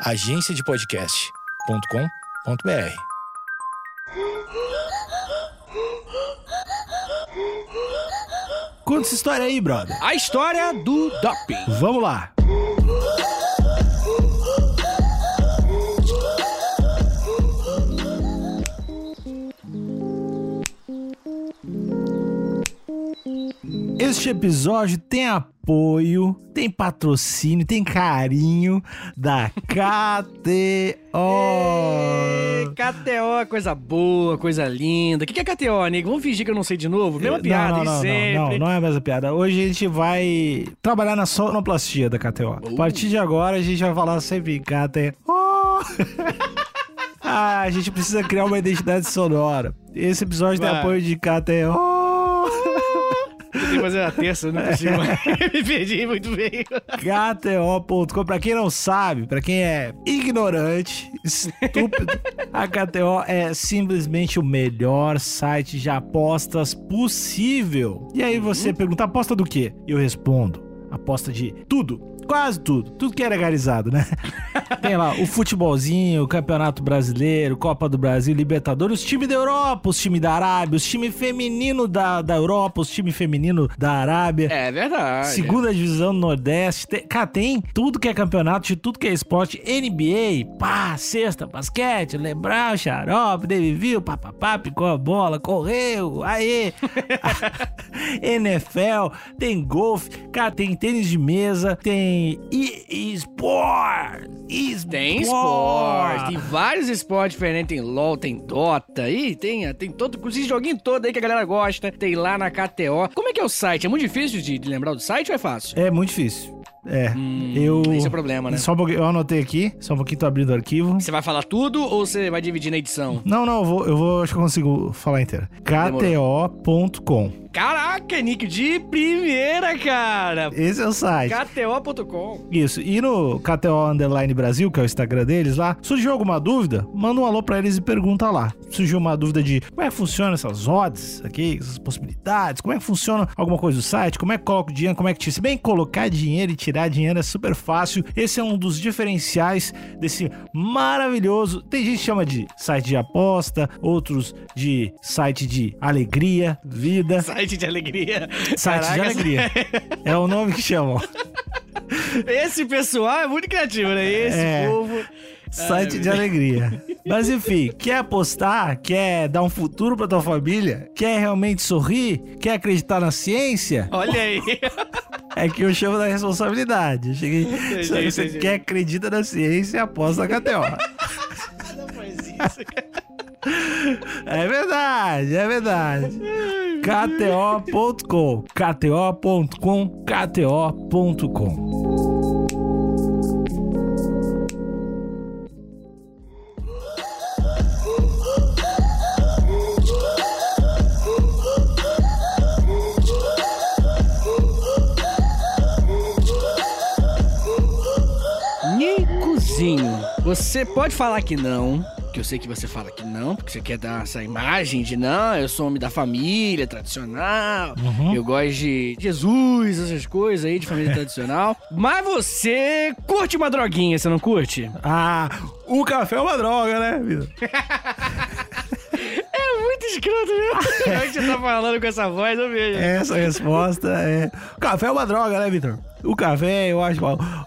agenciadepodcast.com.br. Conta essa história aí, brother. A história do doping. Vamos lá. Este episódio tem apoio, tem patrocínio, tem carinho da KTO. KTO, coisa boa, coisa linda. O que, que é KTO, nego? Vamos fingir que eu não sei de novo? Mesma Não, piada não, de não, sempre. Não, não, não é a mesma piada. Hoje a gente vai trabalhar na sonoplastia da KTO. Uh. A partir de agora a gente vai falar sempre KTO. ah, a gente precisa criar uma identidade sonora. Esse episódio tem Vai. apoio de KTO. Que fazer a terça, não consigo mais. Me perdi muito bem. KTO.com. Pra quem não sabe, pra quem é ignorante, estúpido, a KTO é simplesmente o melhor site de apostas possível. E aí você pergunta, aposta do quê? Eu respondo, aposta de tudo. Quase tudo, tudo que é legalizado, né? Tem lá o futebolzinho, o Campeonato Brasileiro, Copa do Brasil, Libertadores, os times da Europa, os times da Arábia, os times feminino da, da Europa, os times feminino da Arábia. É verdade. Segunda divisão do Nordeste. Tem, cara, tem tudo que é campeonato, de tudo que é esporte. NBA, pá, sexta, basquete, Lebron, xarope, David Viu, papapá, picou a bola, correu, aê. NFL, tem golfe, cara, tem tênis de mesa, tem e- esporte. esporte. Tem esporte, tem vários esportes diferentes, tem LOL, tem Dota, e tem, tem todo, esse joguinho todo aí que a galera gosta, tem lá na KTO. Como é que é o site? É muito difícil de, de lembrar do site ou é fácil? É muito difícil. É, Hum, eu... Esse é o problema, né? Só um pouquinho, eu anotei aqui, só um pouquinho, tô abrindo o arquivo. Você vai falar tudo ou você vai dividir na edição? Não, não, eu vou, eu vou, acho que eu consigo falar inteiro. KTO.com. Caraca, Nick, de primeira, cara! Esse é o site. KTO.com. Isso. E no KTO Underline Brasil, que é o Instagram deles lá, surgiu alguma dúvida? Manda um alô pra eles e pergunta lá. Surgiu uma dúvida de como é que funciona essas odds aqui, essas possibilidades, como é que funciona alguma coisa do site, como é que coloca o dinheiro, como é que tira. Se bem colocar dinheiro e tirar dinheiro é super fácil. Esse é um dos diferenciais desse maravilhoso. Tem gente que chama de site de aposta, outros de site de alegria, vida. Site de alegria. Site de Caraca, alegria. É o nome que chamam. Esse pessoal é muito criativo, né? Esse É. povo. Site de alegria. Mas enfim, quer apostar? Quer dar um futuro pra tua família? Quer realmente sorrir? Quer acreditar na ciência? Olha aí. É que eu chamo da responsabilidade. Eu cheguei. Se você entendi. quer acredita na ciência, aposta na KTO. Não faz isso, cara. É verdade, é verdade. KTO.com. KTO.com. KTO.com. Nicozinho, você pode falar que não, que eu sei que você fala que não, porque você quer dar essa imagem de não, eu sou homem da família tradicional, eu gosto de Jesus, essas coisas aí de família tradicional. Mas você curte uma droguinha, você não curte? Ah, o café é uma droga, né, vida? É muito escroto mesmo. Como é que você tá falando com essa voz, eu vejo. Essa resposta é. O café é uma droga, né, Vitor? O café, eu acho.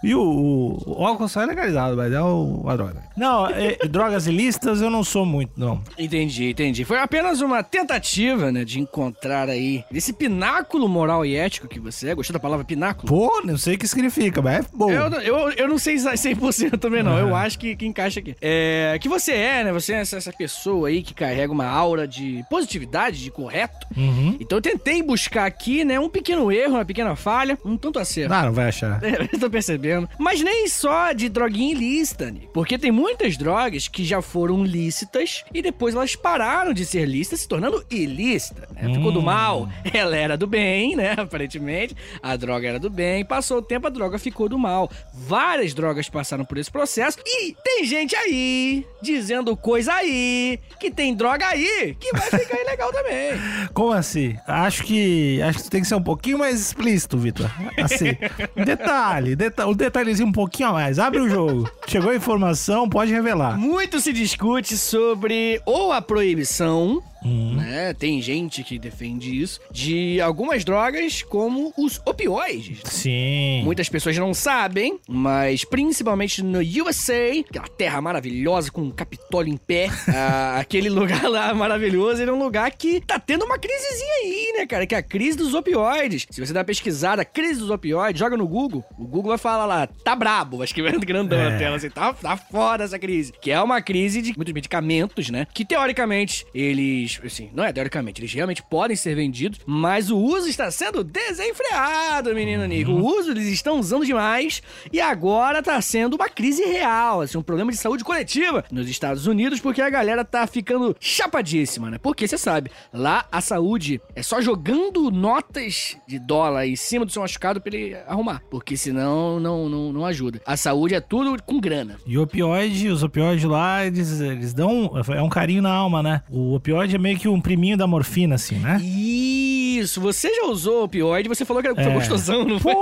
E o, o, o álcool só é legalizado, mas é o- uma droga. Não, é, drogas ilícitas eu não sou muito, não. Entendi, entendi. Foi apenas uma tentativa, né, de encontrar aí esse pináculo moral e ético que você é. Gostou da palavra pináculo? Pô, não sei o que significa, mas é bom. Eu, eu, eu não sei 100% também, não. Eu acho que, que encaixa aqui. É, que você é, né? Você é essa, essa pessoa aí que carrega uma aura de positividade, de correto. Uhum. Então eu tentei buscar aqui, né? Um pequeno erro, uma pequena falha, um tanto acerto. Ah, não vai achar. É, eu tô percebendo. Mas nem só de droguinha ilícita, Nick. Porque tem muitas drogas que já foram lícitas e depois elas pararam de ser lícitas, se tornando ilícita. Né? Ficou do mal, ela era do bem, né? Aparentemente. A droga era do bem. Passou o tempo, a droga ficou do mal. Várias drogas passaram por esse processo. E tem gente aí dizendo coisa aí que tem droga aí que vai ficar ilegal também. Como assim? Acho que. Acho que tem que ser um pouquinho mais explícito, Vitor. Assim. Detalhe, deta um detalhezinho um pouquinho a mais. Abre o jogo. Chegou a informação, pode revelar. Muito se discute sobre ou a proibição Hum. né? Tem gente que defende isso, de algumas drogas como os opioides. Sim. Muitas pessoas não sabem, mas principalmente no USA, aquela terra maravilhosa com o Capitólio em pé, ah, aquele lugar lá maravilhoso, ele é um lugar que tá tendo uma crisezinha aí, né, cara? Que é a crise dos opioides. Se você dá uma pesquisada, crise dos opioides, joga no Google, o Google vai falar lá, tá brabo, vai escrevendo grandão É. na tela, assim, tá, tá foda essa crise. Que é uma crise de muitos medicamentos, né? Que teoricamente eles, assim, não é teoricamente, eles realmente podem ser vendidos, mas o uso está sendo desenfreado, menino Nico. O uso eles estão usando demais e agora tá sendo uma crise real, assim, um problema de saúde coletiva nos Estados Unidos, porque a galera tá ficando chapadíssima, né? Porque você sabe, lá a saúde é só jogando notas de dólar em cima do seu machucado pra ele arrumar, porque senão não, não, não ajuda. A saúde é tudo com grana. E opioide, os opioides lá, eles, eles dão. É um carinho na alma, né? O opioide é meio que um priminho da morfina, assim, né? Isso, você já usou opioide, você falou que era É. gostosão, não foi?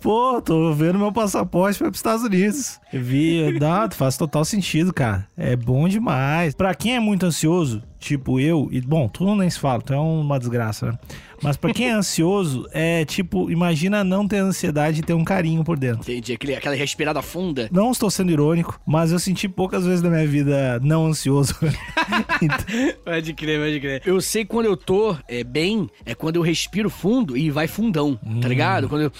Pô, tô vendo meu passaporte para os Estados Unidos. Eu vi, dá, faz total sentido, cara. É bom demais. Pra quem é muito ansioso, tipo eu, e bom, tu não nem se fala, tu é uma desgraça, né? Mas pra quem é ansioso, é tipo, imagina não ter ansiedade e ter um carinho por dentro. Entendi, aquele, aquela respirada funda. Não estou sendo irônico, mas eu senti poucas vezes na minha vida não ansioso. Então, Pode crer, pode crer. Eu sei quando eu tô é, bem, é quando eu respiro fundo e vai fundão, tá ligado? Quando eu.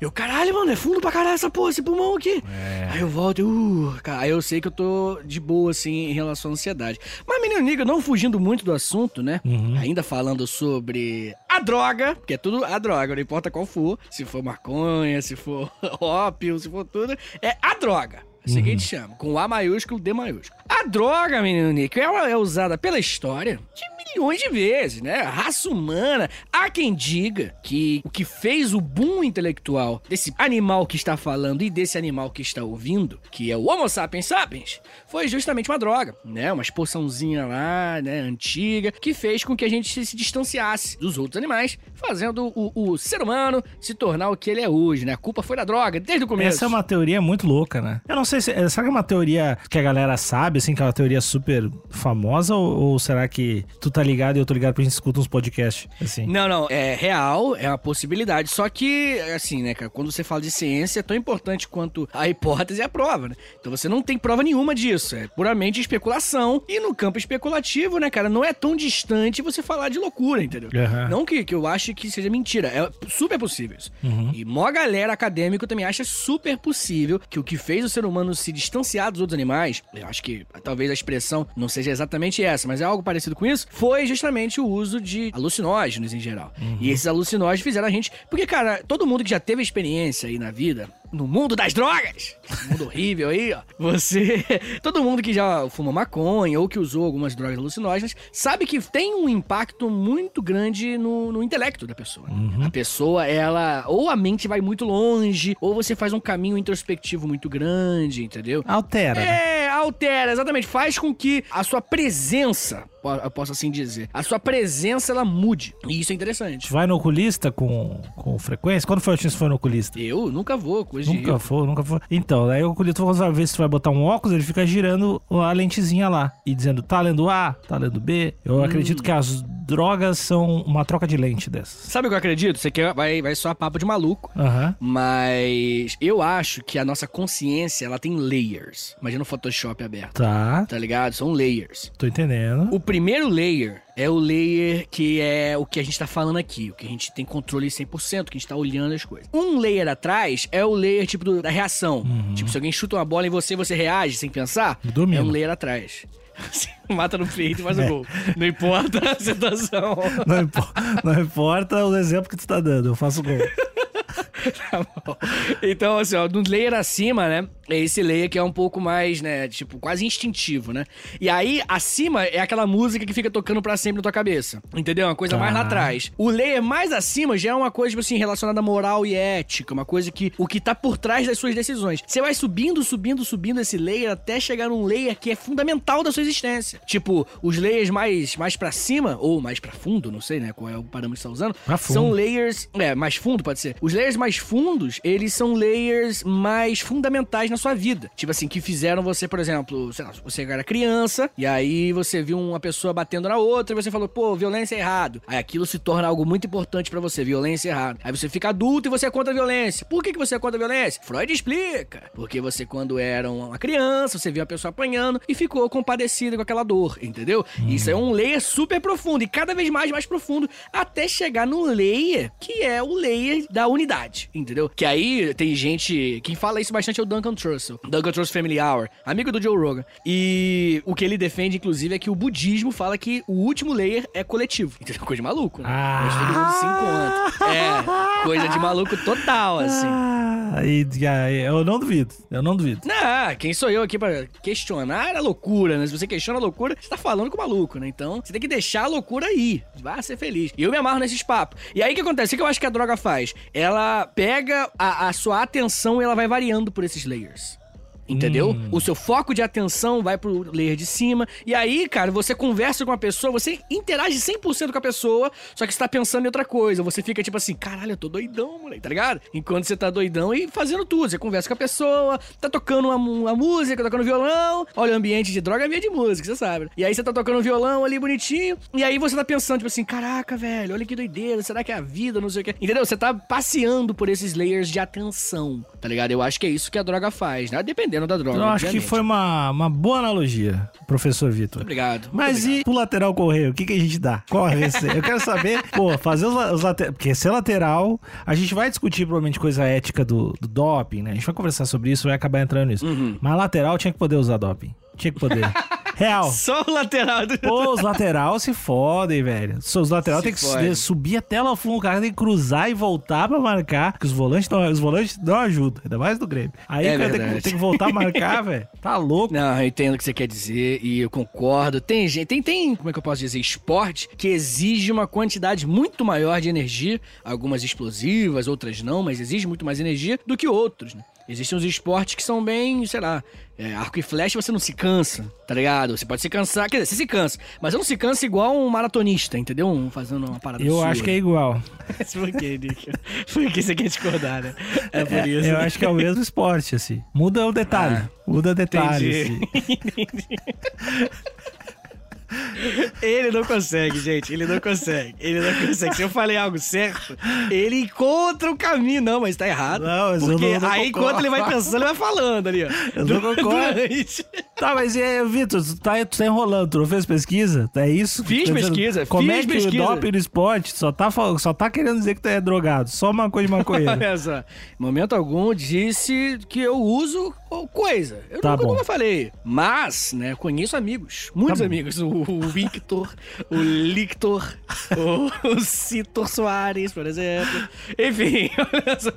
Eu, caralho, mano, é fundo pra caralho essa porra, esse pulmão aqui. Aí eu volto e, uh, cara, aí eu sei que eu tô de boa, assim, em relação à ansiedade. Mas, menino Niga, não fugindo muito do assunto, né? Ainda falando sobre a droga, que é tudo a droga, não importa qual for, se for maconha, se for ópio, se for tudo, é a droga. Que a gente chama, com A maiúsculo, D maiúsculo. A droga, menino Nico, ela é usada pela história de milhões de vezes, né? A raça humana. Há quem diga que o que fez o boom intelectual desse animal que está falando e desse animal que está ouvindo, que é o Homo sapiens sapiens, foi justamente uma droga, né? Uma exporçãozinha lá, né, antiga, que fez com que a gente se distanciasse dos outros animais, fazendo o, o ser humano se tornar o que ele é hoje, né? A culpa foi da droga, desde o começo. Essa é uma teoria muito louca, né? Eu não sei se. é- Será que é uma teoria que a galera sabe, assim, que é uma teoria super famosa? Ou, ou será que tu tá ligado e eu tô ligado porque a gente escuta uns podcasts, assim? Não, não, é real, é uma possibilidade. Só que, assim, né, cara, quando você fala de ciência, é tão importante quanto a hipótese e a prova, né? Então você não tem prova nenhuma disso, é puramente especulação. E no campo especulativo, né, cara, não é tão distante você falar de loucura, entendeu? Aham. Não que, que eu ache que seja mentira, é super possível isso. E mó galera acadêmico também acha super possível que o que fez o ser humano se distanciar dos outros animais, eu acho que talvez a expressão não seja exatamente essa, mas é algo parecido com isso, foi justamente o uso de alucinógenos em geral. E esses alucinógenos fizeram a gente. Porque, cara, todo mundo que já teve experiência aí na vida, no mundo das drogas, mundo horrível aí, ó. Você. Todo mundo que já fumou maconha ou que usou algumas drogas alucinógenas sabe que tem um impacto muito grande no, no intelecto da pessoa. A pessoa, ela. Ou a mente vai muito longe, ou você faz um caminho introspectivo muito grande, entendeu? Altera. né? É, altera, exatamente. Faz com que a sua presença, eu posso assim dizer, a sua presença ela mude. E isso é interessante. Vai no oculista com, com frequência? Quando foi a última vez que foi no oculista? Eu nunca vou, coisa Nunca foi, nunca foi. Então, daí o oculista, vai ver se tu vai botar um óculos, ele fica girando a lentezinha lá e dizendo, tá lendo A, tá lendo B. Eu Hum. acredito que as drogas são uma troca de lente dessas. Sabe o que eu acredito? Você quer, vai, vai só papo de maluco. Aham. Mas eu acho que a nossa consciência, ela tem layers. Imagina o Photoshop aberto, Tá, tá ligado? São layers. tô entendendo. O primeiro layer é o layer que é o que a gente tá falando aqui, o que a gente tem controle 100%, que a gente tá olhando as coisas. Um layer atrás é o layer tipo do- da reação. Tipo, se alguém chuta uma bola em você, você reage sem pensar, é um layer atrás. Você mata no peito e faz o gol. Não importa a situação. Não, impo- não importa o exemplo que tu tá dando, eu faço gol. Tá bom. Então, assim, ó, no layer acima, né? É esse layer que é um pouco mais, né, tipo, quase instintivo, né? E aí, acima é aquela música que fica tocando pra sempre na tua cabeça. Entendeu? Uma coisa Tá. mais lá atrás. O layer mais acima já é uma coisa, tipo assim, relacionada a moral e ética. Uma coisa que, o que tá por trás das suas decisões. Você vai subindo, subindo, subindo esse layer até chegar num layer que é fundamental da sua existência. Tipo, os layers mais, mais pra cima, ou mais pra fundo, não sei, né, qual é o parâmetro que você tá usando. Pra fundo. São layers, é, mais fundo pode ser. Os layers mais fundos, eles são layers mais fundamentais na sua vida. Tipo assim, que fizeram você, por exemplo, sei lá, você era criança, e aí você viu uma pessoa batendo na outra, e você falou, pô, violência é errado. Aí aquilo se torna algo muito importante pra você, violência é errado. Aí você fica adulto e você é contra a violência. Por que, que você é contra a violência? Freud explica. Porque você, quando era uma criança, você viu a pessoa apanhando e ficou compadecido com aquela dor, entendeu? Isso é um layer super profundo e cada vez mais, mais profundo, até chegar no layer, que é o layer da unidade, entendeu? Que aí tem gente. Quem fala isso bastante é o Duncan Trussell. Duncan Trussell Family Hour, amigo do Joe Rogan. E o que ele defende, inclusive, é que o budismo fala que o último layer é coletivo. Entendeu? Coisa de maluco, né? Ah. Mas todo mundo se encontra. É, coisa de maluco total, assim. Ah, e, eu não duvido. Eu não duvido. Não, quem sou eu aqui pra questionar a loucura, né? Se você questiona a loucura, você tá falando com o maluco, né? Então, você tem que deixar a loucura aí. Vai ser feliz. E eu me amarro nesses papos. E aí o que acontece? O que eu acho que a droga faz? Ela pega a, a sua atenção e ela vai variando por esses layers. Entendeu? Hum. O seu foco de atenção vai pro layer de cima. E aí, cara, você conversa com a pessoa, você interage 100% com a pessoa, só que você tá pensando em outra coisa. Você fica tipo assim, caralho, eu tô doidão, moleque, tá ligado? Enquanto você tá doidão e fazendo tudo. Você conversa com a pessoa, tá tocando uma, uma música, tocando violão. Olha, o ambiente de droga é ambiente de música, você sabe. né? E aí você tá tocando um violão ali bonitinho. E aí você tá pensando, tipo assim, caraca, velho, olha que doideira, será que é a vida, não sei o quê. Entendeu? Você tá passeando por esses layers de atenção, tá ligado? Eu acho que é isso que a droga faz, né? Dependendo da droga. Eu acho que foi uma, uma boa analogia, professor Vitor. Obrigado. Mas obrigado. e pro lateral correr? O que, que a gente dá? Qual a receita? Eu quero saber, pô, fazer os, os laterais. Porque ser lateral, a gente vai discutir provavelmente coisa ética do, do doping, né? A gente vai conversar sobre isso, vai acabar entrando nisso. Uhum. Mas lateral tinha que poder usar doping. Tinha que poder. Real. Só o lateral do. Pô, os lateral se fodem, velho. Os lateral Se tem que fode. su- subir até lá ao fundo, o cara tem que cruzar e voltar pra marcar, que os volantes não, os volantes não ajudam, ainda mais do Grêmio. Aí É o cara tem que, tem que voltar a marcar, velho. Tá louco. Não, eu entendo o que você quer dizer e eu concordo. Tem gente, tem, tem, como é que eu posso dizer, esporte que exige uma quantidade muito maior de energia, algumas explosivas, outras não, mas exige muito mais energia do que outros, né? Existem uns esportes que são bem, sei lá, é, arco e flecha você não se cansa, tá ligado? Você pode se cansar, quer dizer, você se cansa, mas não se cansa igual um maratonista, entendeu? Um fazendo uma parada Eu sua. acho que é igual. Por que, Nick? Por que você quer discordar, né? É por isso. Eu acho que é o mesmo esporte, assim. Muda o detalhe. Ah, Muda o detalhe, entendi. assim. Ele não consegue, gente. Ele não consegue. Ele não consegue. Se eu falei algo certo, ele encontra o caminho. Não, mas tá errado. Não, mas eu porque não- não aí, concordo. enquanto ele vai pensando, ele vai falando ali, ó. Eu não concordo. Durante. Tá, mas e aí, Vitor, tu tá, tu tá enrolando, tu não fez pesquisa? É isso? Fiz Tá pesquisa, Como fiz é que pesquisa. o doping no esporte só tá, só tá querendo dizer que tu é drogado? Só uma coisa de maconheiro. Momento algum disse que eu uso coisa. Eu Tá nunca, bom. nunca falei. Mas, né, conheço amigos. Muitos Tá amigos. O, o Victor, o Lictor, o, o Citor Soares, por exemplo. Enfim, olha só.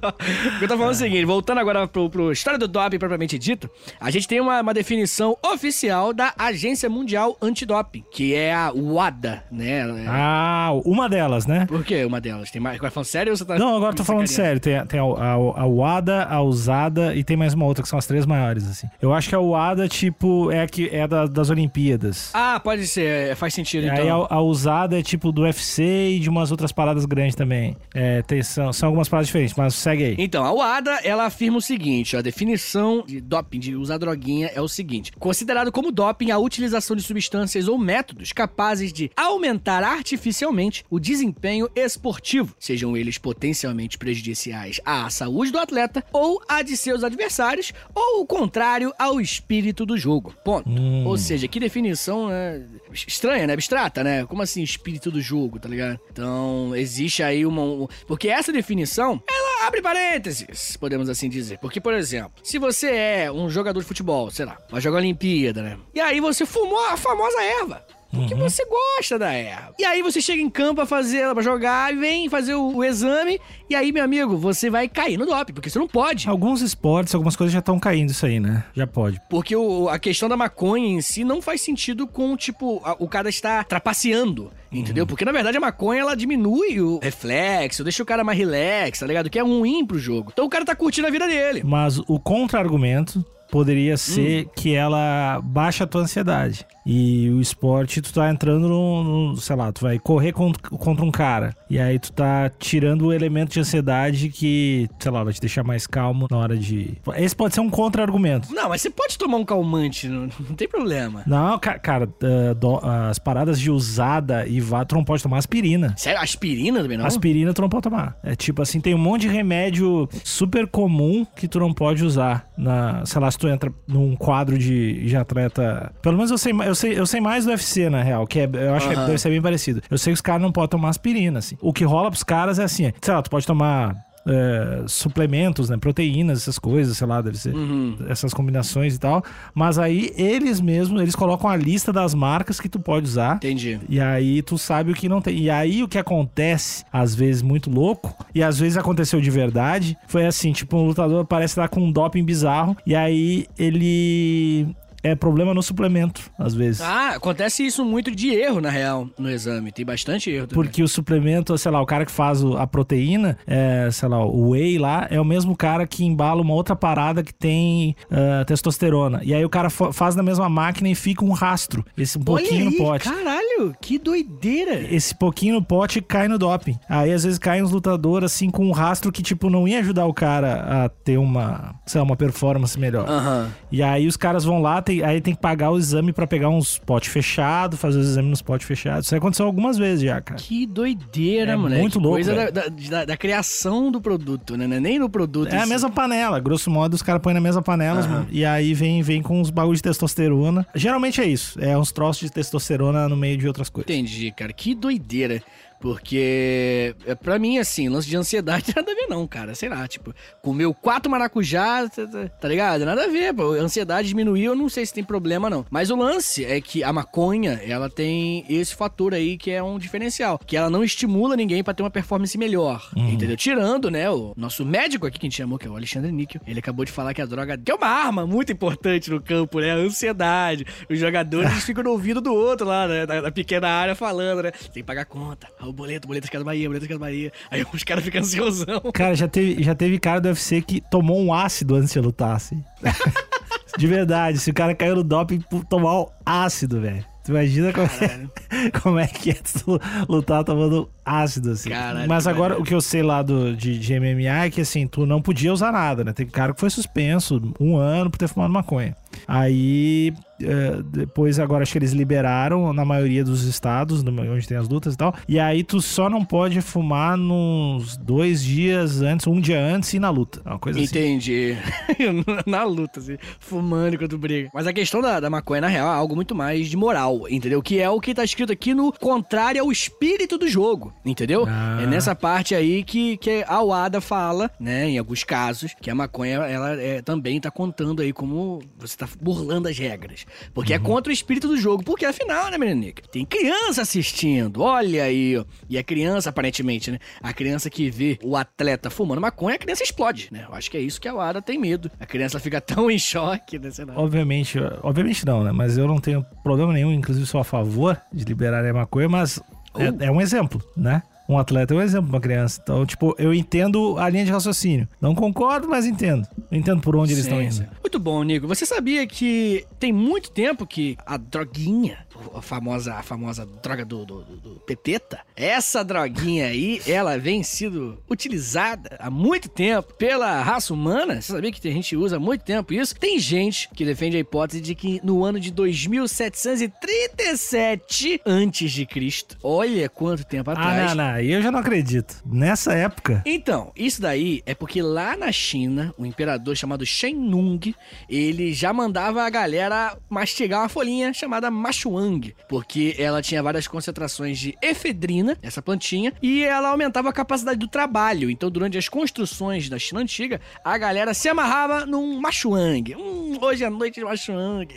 Eu tô falando é o seguinte, voltando agora pro, pro história do doping propriamente dito, a gente tem uma, uma definição oficial da Agência Mundial Antidoping, que é a WADA, né? ah, uma delas, né? Por quê uma delas? Tem mais? Vai falando sério ou você tá... Não, agora tô falando sério. Tem, a- tem a, a, a UADA, a USADA e tem mais uma outra que são as três maiores, assim. Eu acho que a UADA, tipo, é a que é da- das Olimpíadas. Ah, pode ser, é, faz sentido E então. aí a, a usada é tipo do UFC e de umas outras paradas grandes também. É, tem- são, são algumas paradas diferentes, mas segue aí. Então, a UADA, ela afirma o seguinte, ó, a definição de doping, de usar droguinha, é o seguinte. Considerado como doping a utilização de substâncias ou métodos capazes de aumentar artificialmente o desempenho esportivo, sejam eles potencialmente prejudiciais à saúde do atleta ou à de seus adversários, ou o contrário ao espírito do jogo. Ponto. Hum. Ou seja, que definição né, estranha, né? Abstrata, né? Como assim espírito do jogo, tá ligado? Então, existe aí uma... um- Porque essa definição, ela abre parênteses, podemos assim dizer. Porque, por exemplo, se você é um jogador de futebol, sei lá, vai jogar Olimpíada, né? E aí você fumou a famosa erva. Porque Uhum. você gosta da erva. E aí você chega em campo pra fazer ela, pra jogar, e vem fazer o, o exame, e aí, meu amigo, você vai cair no doping, porque você não pode. Alguns esportes, algumas coisas já estão caindo isso aí, né? Já pode. Porque o- a questão da maconha em si não faz sentido com, tipo, a- o cara está trapaceando, entendeu? Porque, na verdade, a maconha, ela diminui o reflexo, deixa o cara mais relax, tá ligado? Que é ruim pro jogo. Então o cara tá curtindo a vida dele. Mas o contra-argumento poderia ser que ela baixa a tua ansiedade. E o esporte, tu tá entrando no, no- sei lá, tu vai correr contra, contra um cara. E aí tu tá tirando o elemento de ansiedade que, sei lá, vai te deixar mais calmo na hora de. Esse pode ser um contra-argumento. Não, mas você pode tomar um calmante, não, não tem problema. Não, ca- cara, ah, do- as paradas de usada e vá, tu não pode tomar aspirina. Sério, aspirina também não? Aspirina tu não pode tomar. É tipo assim, tem um monte de remédio super comum que tu não pode usar. Na, sei lá, se tu entra num quadro de, de atleta. Pelo menos eu sei, eu sei, eu sei mais do UFC, na real, que é, eu acho que Aham. deve ser bem parecido. Eu sei que os caras não podem tomar aspirina, assim. O que rola pros caras é assim, sei lá, tu pode tomar. é, suplementos, né? Proteínas, essas coisas, sei lá, deve ser Uhum. essas combinações e tal. Mas aí eles mesmos, eles colocam a lista das marcas que tu pode usar. Entendi. E aí tu sabe o que não tem. E aí o que acontece, às vezes muito louco, e às vezes aconteceu de verdade, foi assim, tipo, um lutador parece estar com um doping bizarro, e aí ele é problema no suplemento, às vezes. Ah, acontece isso muito de erro, na real, no exame. Tem bastante erro também. Porque o suplemento, sei lá, o cara que faz a proteína, é, sei lá, o whey lá, é o mesmo cara que embala uma outra parada que tem ah, testosterona. E aí o cara fa- faz na mesma máquina e fica um rastro. Esse um pouquinho aí, no pote. Caralho, que doideira. esse pouquinho no pote cai no doping. Aí às vezes cai uns lutadores assim com um rastro que tipo não ia ajudar o cara a ter uma, sei lá, uma performance melhor. Aham. E aí os caras vão lá, tem- aí tem que pagar o exame pra pegar uns potes fechados, fazer os exames nos potes fechados. Isso aconteceu algumas vezes já, cara. Que doideira, É moleque. muito louco, Coisa da, da, da- criação do produto, né? Não é Nem no produto. É em a mesma panela, grosso modo, os caras põem na mesma panela Aham. e aí vem, vem com uns bagulhos de testosterona. Geralmente é isso, é uns troços de testosterona no meio de outras coisas. Entendi, cara. Que doideira. Porque, é, pra mim, assim, lance de ansiedade nada a ver, não, cara. Sei lá, tipo, comeu quatro maracujá, tá, tá- tá ligado? Nada a ver, pô. A ansiedade diminuiu, eu não sei se tem problema, não. Mas o lance é que a maconha, ela tem esse fator aí que é um diferencial. Que ela não estimula ninguém pra ter uma performance melhor. Entendeu? Tirando, né, o nosso médico aqui que a gente chamou, que é o Alexandre Níquel. Ele acabou de falar que a droga que é uma arma muito importante no campo, né? A ansiedade. Os jogadores ficam no ouvido do outro lá, né? Na, na pequena área falando, né? Tem que pagar conta. O boleto, boleto de cada Bahia, boleto de cada Bahia. Aí os caras ficam ansiosão. Cara, já teve, já teve cara do UFC que tomou um ácido antes de lutar, assim. De verdade, se o cara caiu no doping por tomar um ácido, velho. Tu imagina como, Caralho. como é que é tu lutar tomando ácido, assim. Caralho, Mas agora, maneiro. o que eu sei lá do, de, de MMA é que, assim, tu não podia usar nada, né? Tem cara que foi suspenso um ano por ter fumado maconha. Aí, eh, depois, agora acho que eles liberaram na maioria dos estados, onde tem as lutas e tal. E aí, tu só não pode fumar nos dois dias antes, um dia antes e na luta. Uma coisa assim. Entendi. na luta, assim, fumando enquanto briga. Mas a questão da, da maconha, na real, é algo muito mais de moral, entendeu? Que é o que tá escrito aqui no contrário ao espírito do jogo, entendeu? Ah. É nessa parte aí que, que a UADA fala, né, em alguns casos, que a maconha, ela é, também tá contando aí como você tá burlando as regras. Porque é contra o espírito do jogo. Porque afinal, né, Menenica? Tem criança assistindo, olha aí. E a criança, aparentemente, né? A criança que vê o atleta fumando maconha, a criança explode, né? Eu acho que é isso que a UADA tem medo. A criança fica tão em choque, né? Obviamente, obviamente não, né? Mas eu não tenho problema nenhum, inclusive sou a favor de liberar a maconha, mas é, é um exemplo, né? Um atleta é um exemplo pra uma criança. Então, tipo, eu entendo a linha de raciocínio. Não concordo, mas entendo. Eu entendo por onde eles estão indo. Muito bom, Nico. Você sabia que tem muito tempo que a droguinha, a famosa, a famosa droga do, do, do- Pepeta, essa droguinha aí, ela vem sendo utilizada há muito tempo pela raça humana? Você sabia que tem gente usa há muito tempo isso? Tem gente que defende a hipótese de que no ano de 2737 antes de Cristo, olha quanto tempo atrás, Ah, não, não. Aí eu já não acredito. Nessa época. então, isso daí é porque lá na China, um imperador chamado Shen Nung, ele já mandava a galera mastigar uma folhinha chamada machuang, porque ela tinha várias concentrações de efedrina, essa plantinha, e ela aumentava a capacidade do trabalho. Então, durante as construções da China antiga, a galera se amarrava num machuang, um hoje é noite de machuang.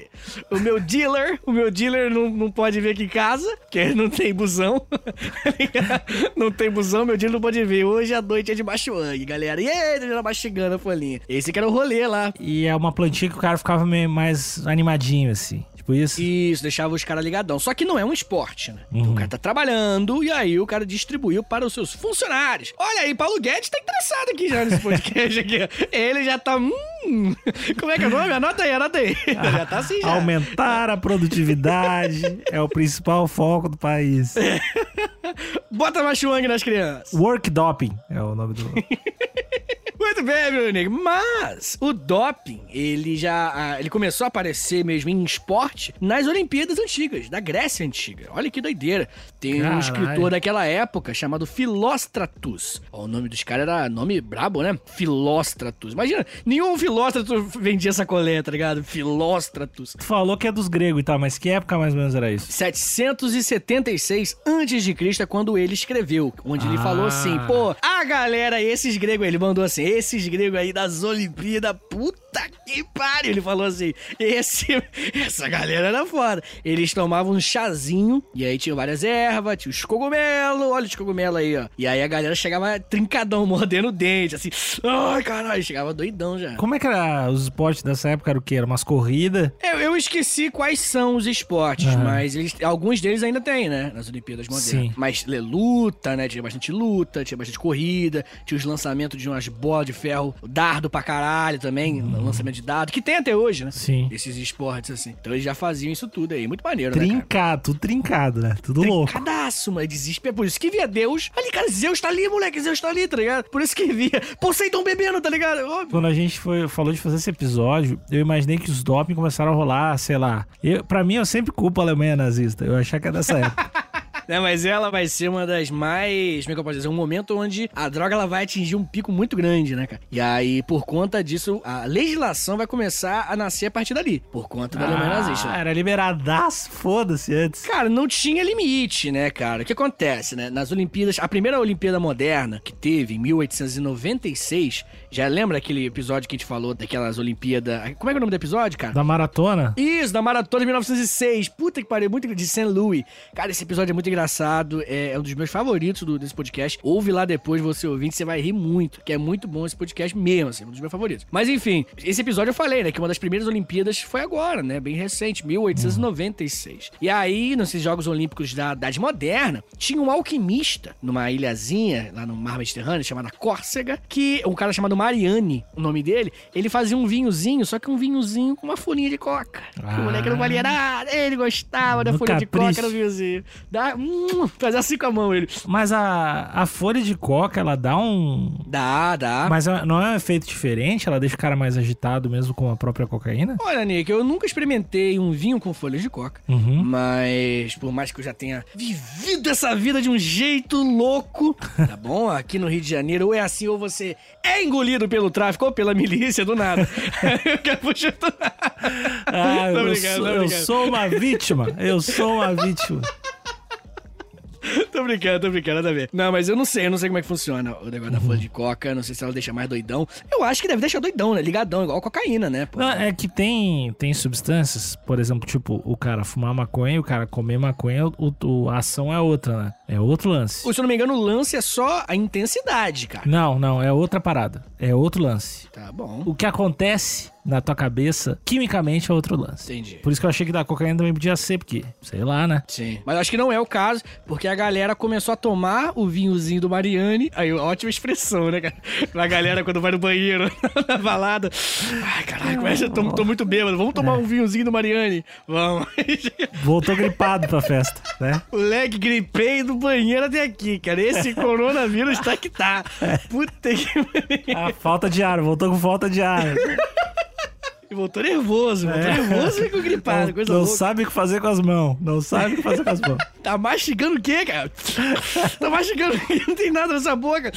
O meu dealer, o meu dealer não, não pode vir aqui em casa, porque não tem busão. não tem busão, meu dealer não pode vir. Hoje a noite é de machuang, galera. E aí, já mastigando a folhinha. Esse que era o rolê lá. E é uma plantinha que o cara ficava meio mais animadinho, assim. Tipo isso. Isso, deixava os caras ligadão. Só que não é um esporte, né? Então o cara tá trabalhando e aí o cara distribuiu para os seus funcionários. Olha aí, Paulo Guedes tá interessado aqui já nesse podcast aqui. Ele já tá. Hum, como é que é o nome? Anota aí, anota aí. já tá assim já. Aumentar a produtividade é o principal foco do país. Bota machuang nas crianças. Work doping é o nome do. Muito bem, meu amigo. Mas o doping, ele já ah, ele começou a aparecer mesmo em esporte nas Olimpíadas antigas, da Grécia antiga. Olha que doideira. Tem um Caralho. escritor daquela época chamado Filóstratus. Ó, o nome dos caras era nome brabo, né? Filóstratus. Imagina, nenhum Filóstratus vendia essa colher, tá ligado? Filóstratus. Tu falou que é dos gregos e tal, mas que época mais ou menos era isso? 776 a.C. é quando ele escreveu, onde ele Ah. falou assim, pô, a galera, esses gregos, ele mandou assim, esses gregos aí das Olimpíadas, puta que pariu, ele falou assim, esse, essa galera era foda. Eles tomavam um chazinho, e aí tinha várias ervas, tinha os cogumelos, olha os cogumelos aí, ó. E aí a galera chegava trincadão, mordendo o dente, assim, ai caralho, chegava doidão já. Como é que era os esportes dessa época? Era o quê? Era umas corridas? Eu, eu esqueci quais são os esportes, Aham. mas eles, alguns deles ainda tem, né? Nas Olimpíadas modernas. Sim. Mas lê, luta, né? Tinha bastante luta, tinha bastante corrida, tinha os lançamentos de umas bolas de ferro, dardo pra caralho também, lançamento de dardo, que tem até hoje, né? Sim. Esses esportes, assim. Então eles já faziam isso tudo aí. Muito maneiro, né? Cara? Trincado, tudo trincado, né? Tudo louco. Trincadaço, mas desespero. Por isso que via Deus. Ali, cara, Zeus tá ali, moleque. Zeus tá ali, tá ligado? Por isso que via Poseidon bebendo, tá ligado? Óbvio. Quando a gente foi, falou de fazer esse episódio, eu imaginei que os doping começaram a rolar, sei lá. Eu, pra mim, eu sempre culpo a Alemanha nazista. Eu achava que era dessa época. né? Mas ela vai ser uma das mais. Como é que eu posso dizer? Um momento onde a droga ela vai atingir um pico muito grande, né, cara? E aí, por conta disso, a legislação vai começar a nascer a partir dali. Por conta da Alemanha nazista. ah, era liberadaço, foda-se antes. Cara, não tinha limite, né, cara? O que acontece, né? Nas Olimpíadas, a primeira Olimpíada moderna que teve em 1896, já lembra aquele episódio que a gente falou daquelas Olimpíadas. Como é que é o nome do episódio, cara? Da maratona? Isso, da maratona de 1906. Puta que pariu, muito de St. Louis. Cara, esse episódio é muito engraçado, é, é um dos meus favoritos do- desse podcast. Ouve lá depois, você ouvinte, você vai rir muito, que é muito bom esse podcast mesmo, assim, um dos meus favoritos. Mas enfim, esse episódio eu falei, né, que uma das primeiras Olimpíadas foi agora, né, bem recente, 1896. E aí, nesses Jogos Olímpicos da Idade Moderna, tinha um alquimista numa ilhazinha lá no Mar Mediterrâneo, chamada Córcega, que um cara chamado Mariani, o nome dele, ele fazia um vinhozinho, só que um vinhozinho com uma folhinha de coca. Ah. O moleque não valia nada, ele gostava da folha de capricho. coca no vinhozinho. Dá, hum, fazia assim com a mão ele. Mas a, a folha de coca, ela dá um. Dá, dá. Mas não é um efeito diferente? Ela deixa o cara mais agitado mesmo com a própria cocaína? Olha, Nick, eu nunca experimentei um vinho com folhas de coca. Uhum. Mas, por mais que eu já tenha vivido essa vida de um jeito louco, tá bom? Aqui no Rio de Janeiro, ou é assim, ou você é engolido pelo tráfico ou pela milícia do nada. eu quero puxar do nada. Ah, Tô eu, brincando, sou, tô eu sou uma vítima. Eu sou uma vítima. tô brincando, tô brincando, nada a ver. Não, mas eu não sei, eu não sei como é que funciona o negócio Uhum. da folha de coca. Não sei se ela deixa mais doidão. Eu acho que deve deixar doidão, né? Ligadão, igual cocaína, né? Não, é que tem, tem substâncias, por exemplo, tipo, o cara fumar maconha e o cara comer maconha, o, o- a ação é outra, né? É outro lance. Ou, Se eu não me engano, o lance é só a intensidade, cara. Não, não, é outra parada. É outro lance. Tá bom. O que acontece na tua cabeça, quimicamente, é outro lance. Entendi. Por isso que eu achei que da cocaína também podia ser, porque, sei lá, né? Sim. Mas acho que não é o caso, porque a galera começou a tomar o vinhozinho do Mariani. Aí, ótima expressão, né, cara? A galera quando vai no banheiro, na balada. Ai, caralho, eu tô, tô muito bêbado. Vamos tomar um vinhozinho do Mariani? Vamos. Voltou gripado pra festa, né? Moleque, gripei do banheiro até aqui, cara. Esse coronavírus tá que tá. Puta que. A falta de ar, voltou com falta de ar. E Voltou nervoso, voltou nervoso e ficou gripado. não coisa não louca. sabe o que fazer com as mãos. Não sabe o que fazer com as mãos. Tá mastigando o quê, cara? tá mastigando o quê? Não tem nada nessa boca.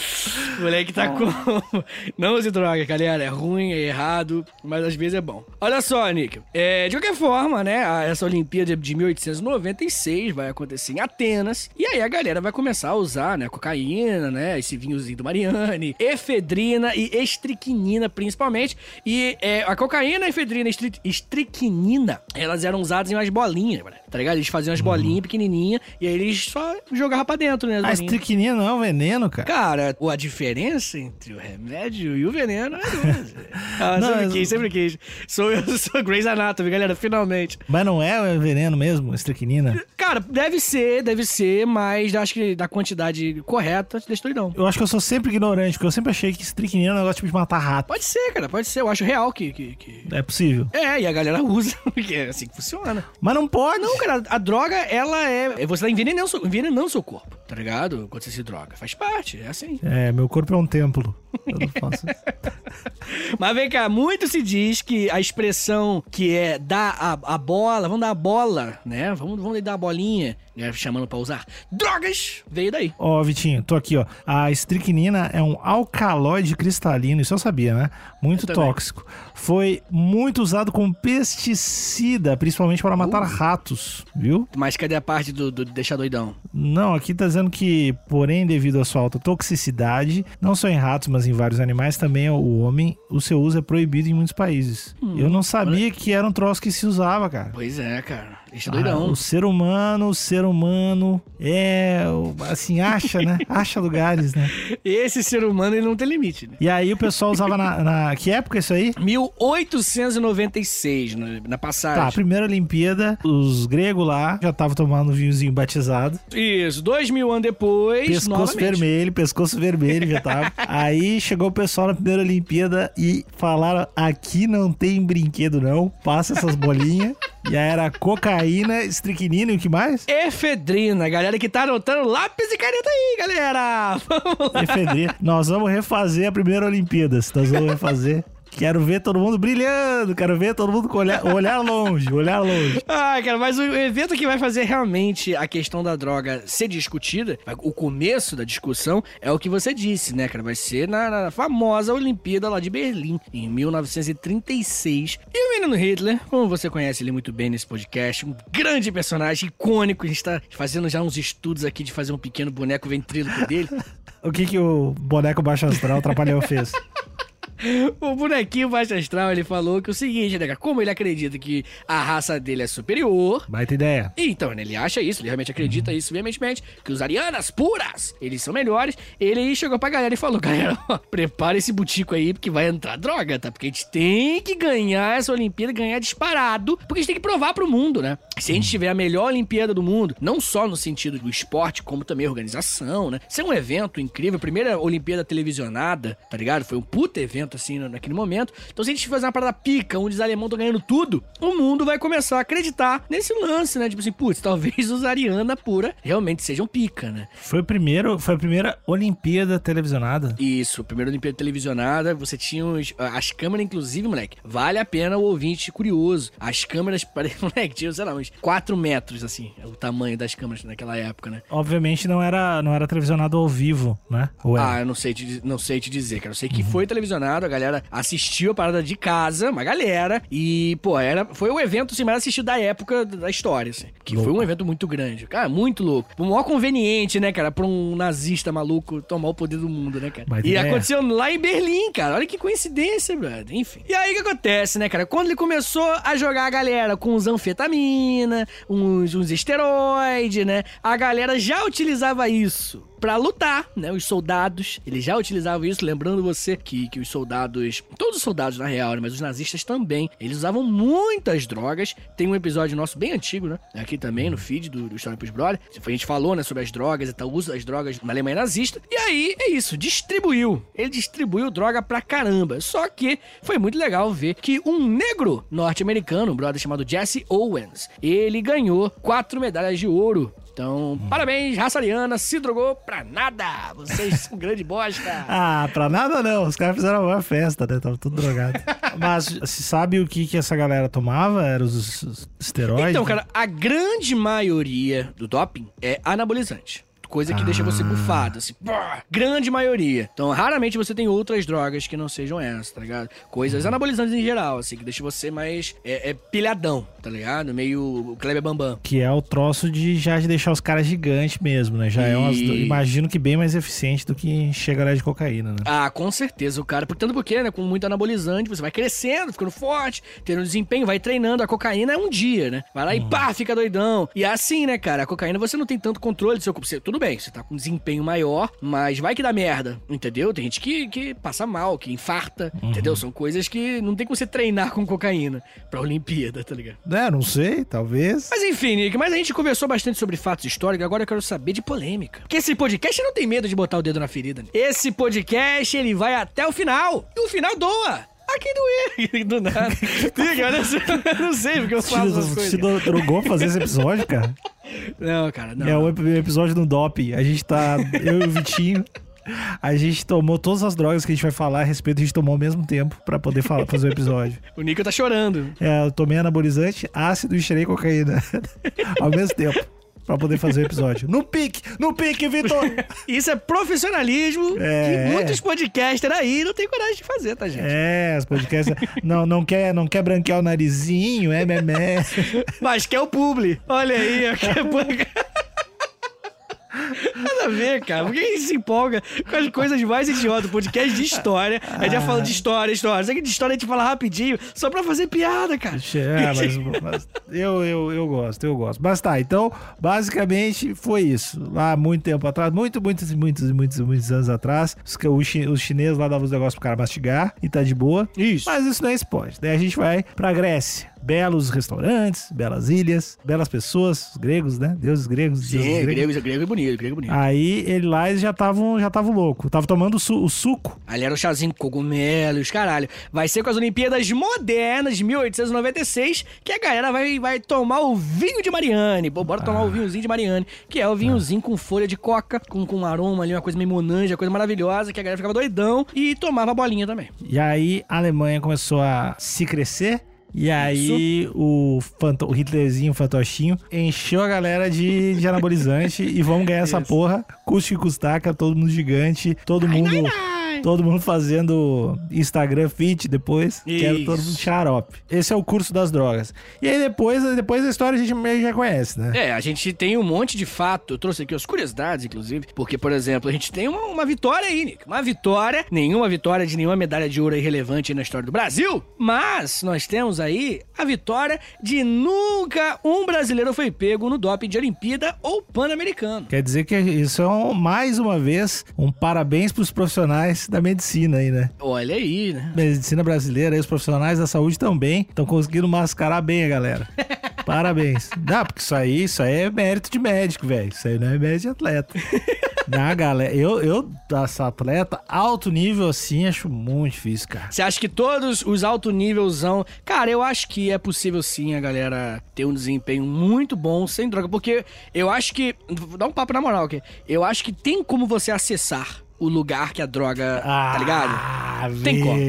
Moleque tá com. Não use droga, galera. É ruim, é errado, mas às vezes é bom. Olha só, Nick. É, de qualquer forma, né? Essa Olimpíada de 1896 vai acontecer em Atenas. E aí a galera vai começar a usar, né? Cocaína, né? Esse vinhozinho do Mariani, efedrina e estricnina, principalmente. E é, a cocaína Dipirona, efedrina e estri- estricnina, elas eram usadas em umas bolinhas, mano, tá ligado? Eles faziam umas bolinhas pequenininhas e aí eles só jogavam pra dentro, né? A bolinhas. estriquinina não é um veneno, cara. Cara, a diferença entre o remédio e o veneno é doce. ah, Não, sempre quis, sempre quis. Sou eu, sou Grey's Anatomy, galera, finalmente. Mas não é veneno mesmo, estriquinina? Cara, deve ser, deve ser, mas acho que da quantidade correta, deixa doidão. Eu acho que eu sou sempre ignorante, porque eu sempre achei que estriquinina é um negócio tipo de matar rato. Pode ser, cara, pode ser. Eu acho real que. que, que- É possível. É, e a galera usa, porque é assim que funciona. Mas não pode. Não, cara, a droga, ela é. é Você tá envenenando, seu- envenenando seu corpo, tá ligado? Quando você se droga. Faz parte, é assim. É, meu corpo é um templo. Eu não faço isso. Mas vem cá, muito se diz que a expressão que é dar a, a bola, vamos dar a bola, né? Vamos, vamos dar a bolinha? Chamando pra usar drogas, veio daí. Ó, Vitinho, tô aqui, ó. A estricnina é um alcaloide cristalino, isso eu sabia, né? Muito tóxico. Foi muito usado como pesticida, principalmente para matar Uh. ratos, viu? Mas cadê a parte do, do deixar doidão? Não, aqui tá dizendo que, porém, devido à sua alta toxicidade, não só em ratos, mas em vários animais, também o homem, o seu uso é proibido em muitos países. Hum. Eu não sabia que era um troço que se usava, cara. Pois é, cara. Deixa Ah, doidão. o ser humano, o ser humano é, assim, acha, né? Acha lugares, né? Esse ser humano, ele não tem limite, né? E aí o pessoal usava na, na- Que época isso aí? 1896, na, passagem. Tá, primeira Olimpíada, os gregos lá já estavam tomando vinhozinho batizado. Isso, dois mil anos depois, Pescoço novamente. vermelho, pescoço vermelho já tava. Aí chegou o pessoal na primeira Olimpíada e falaram: aqui não tem brinquedo, não. Passa essas bolinhas. e aí era cocaína, estricnina e o que mais? Efedrina, galera que tá anotando lápis e caneta aí, galera. Vamos lá. Efedrina. Nós vamos refazer a primeira Olimpíada. Nós vamos refazer. Quero ver todo mundo brilhando, quero ver todo mundo com olhar, olhar longe, olhar longe. Ai, cara, mas o evento que vai fazer realmente a questão da droga ser discutida, o começo da discussão, é o que você disse, né, cara? Vai ser na, na famosa Olimpíada lá de Berlim, em 1936. E o menino Hitler, como você conhece ele muito bem nesse podcast, um grande personagem icônico, a gente tá fazendo já uns estudos aqui de fazer um pequeno boneco ventríloco dele. O que que o boneco baixo astral trapalhão fez? O bonequinho baixo astral, ele falou que o seguinte, né? Como ele acredita que a raça dele é superior, Baita ideia. então, né, ele acha isso, ele realmente acredita isso veementemente, que os arianas puras, eles são melhores. Ele chegou pra galera e falou, galera, ó, prepara esse butico aí, porque vai entrar droga, tá? Porque a gente tem que ganhar essa Olimpíada, ganhar disparado, porque a gente tem que provar pro mundo, né? Se a gente tiver a melhor Olimpíada do mundo, não só no sentido do esporte, como também a organização, né? Ser um evento incrível, a primeira Olimpíada televisionada, tá ligado? Foi um puta evento, assim, na- naquele momento. Então, se a gente fazer uma parada pica, onde os alemães estão ganhando tudo, o mundo vai começar a acreditar nesse lance, né? Tipo assim, putz, talvez os Ariana pura realmente sejam pica, né? Foi o primeiro, foi a primeira Olimpíada televisionada. Isso, primeira Olimpíada televisionada, você tinha os- as câmeras, inclusive, moleque, vale a pena o ouvinte curioso. As câmeras, moleque, tinham, sei lá, uns 4 metros, assim, é o tamanho das câmeras naquela época, né? Obviamente não era, não era televisionado ao vivo, né? Ah, eu não sei te, não sei te dizer, cara. Eu sei que foi televisionado, a galera assistiu a parada de casa, uma galera. E, pô, era, foi o evento assim, mais assistido da época da história, assim. Que foi Louco. um evento muito grande. Cara, muito louco. O maior conveniente, né, cara, pra um nazista maluco tomar o poder do mundo, né, cara? Baita e ideia. aconteceu lá em Berlim, cara. Olha que coincidência, brother. Enfim. E aí o que acontece, né, cara? Quando ele começou a jogar a galera com uns anfetamina, uns, uns esteroides, né? A galera já utilizava isso pra lutar, né? Os soldados, eles já utilizavam isso, lembrando você que, que os soldados, todos os soldados na real, né? mas os nazistas também, eles usavam muitas drogas. Tem um episódio nosso bem antigo, né? Aqui também no feed do, do História Pros Brother. A gente falou, né, sobre as drogas e tal, o uso das drogas na Alemanha nazista. E aí, é isso, distribuiu. Ele distribuiu droga pra caramba. Só que foi muito legal ver que um negro norte-americano, um brother chamado Jesse Owens, ele ganhou quatro medalhas de ouro então, parabéns, raça ariana, se drogou pra nada. Vocês são grande bosta. Ah, pra nada não. Os caras fizeram uma festa, né? Tava tudo drogado. Mas se sabe o que, que essa galera tomava? Eram os, os esteroides? Então, cara, a grande maioria do doping é anabolizante. Coisa que deixa você Ah. bufado, assim, pô, grande maioria. Então, raramente você tem outras drogas que não sejam essas, tá ligado? Coisas anabolizantes em geral, assim, que deixa você mais é, é pilhadão, tá ligado? Meio Kleber Bambam. Que é o troço de já de deixar os caras gigantes mesmo, né? Já é umas, E- imagino que bem mais eficiente do que chega lá de cocaína, né? Ah, com certeza, o cara. Tanto porque, né, com muito anabolizante, você vai crescendo, ficando forte, tendo desempenho, vai treinando. A cocaína é um dia, né? Vai lá e pá, fica doidão. E é assim, né, cara? A cocaína você não tem tanto controle do seu corpo. Você- Tudo bem, você tá com um desempenho maior, mas vai que dá merda, entendeu? Tem gente que, que passa mal, que infarta, entendeu? São coisas que não tem como você treinar com cocaína pra Olimpíada, tá ligado? É, não sei, talvez. Mas enfim, Nick, mas a gente conversou bastante sobre fatos históricos, agora eu quero saber de polêmica. Porque esse podcast não tem medo de botar o dedo na ferida. Nick. Esse podcast, ele vai até o final. E o final doa. Aqui doer. Do nada. Nick, eu não sei, eu não sei porque eu faço essas coisas. do- drogou fazer esse episódio, cara? Não, cara, não. É o ep- episódio do doping. A gente tá. Eu e o Vitinho. A gente tomou todas as drogas que a gente vai falar a respeito, a gente tomou ao mesmo tempo pra poder falar, fazer o episódio. O Nico tá chorando. É, eu tomei anabolizante, ácido e cheirei cocaína. ao mesmo tempo. Pra poder fazer o episódio. No pique! No pique, Vitor! Isso é profissionalismo É. que muitos podcasters aí não tem coragem de fazer, tá, gente? É, os podcasts. Não, não, quer, não quer branquear o narizinho, é memé. Mas quer o publi. Olha aí, a ver, cara. Por que a gente se empolga com as coisas mais idiotas? Podcast de história. A gente já fala de história, história. Só que de história a gente fala rapidinho, só pra fazer piada, cara. É, mas, mas eu, eu, eu gosto, eu gosto. Mas tá, então, basicamente foi isso. Lá muito tempo atrás, muito, muitos, muitos, muitos, muitos anos atrás, os, os, chi- os chineses lá davam os negócios pro cara mastigar e tá de boa. Isso. Mas isso não é spoiler. Daí a gente vai pra Grécia. Belos restaurantes, belas ilhas, belas pessoas, os gregos, né? Deuses gregos, deuses Sim, gregos. grego, grego é bonito, grego é bonito. Aí ele lá já estavam já estavam louco. Tava tomando o, su- o suco. Ali era o chazinho com cogumelo e os caralho. Vai ser com as Olimpíadas Modernas de 1896 que a galera vai, vai tomar o vinho de Mariane. Pô, bora tomar o vinhozinho de Mariane, que é o vinhozinho com folha de coca, com, com aroma ali, uma coisa meio monanja, coisa maravilhosa, que a galera ficava doidão e tomava bolinha também. E aí a Alemanha começou a se crescer. E aí o, fanto- o Hitlerzinho, o fantochinho, encheu a galera de, de anabolizante e vamos ganhar essa porra. Custe que custar, que é todo mundo gigante, todo mundo. Todo mundo fazendo Instagram fit depois. Quero Isso. todo mundo xarope. Esse é o curso das drogas. E aí depois, depois da história a gente meio que já conhece, né? É, a gente tem um monte de fato. Eu trouxe aqui as curiosidades, inclusive. Porque, por exemplo, a gente tem uma, uma vitória aí, Nick. Uma vitória. Nenhuma vitória de nenhuma medalha de ouro aí relevante na história do Brasil. Mas nós temos aí a vitória de nunca um brasileiro foi pego no doping de Olimpíada ou Pan-Americano. Quer dizer que isso é um- mais uma vez um parabéns pros profissionais da medicina aí, né? Olha aí, né? medicina brasileira, aí os profissionais da saúde também estão conseguindo mascarar bem a galera. Parabéns. Não, porque isso aí, isso aí é mérito de médico, velho. Isso aí não é mérito de atleta. Não, galera, eu, eu, essa atleta, alto nível assim, acho muito difícil, cara. Você acha que todos os alto nívelzão. Cara, eu acho que é possível sim a galera ter um desempenho muito bom sem droga. Porque eu acho que. Dar um papo na moral aqui. Eu acho que tem como você acessar o lugar que a droga. tá ligado? Ah, Tem como.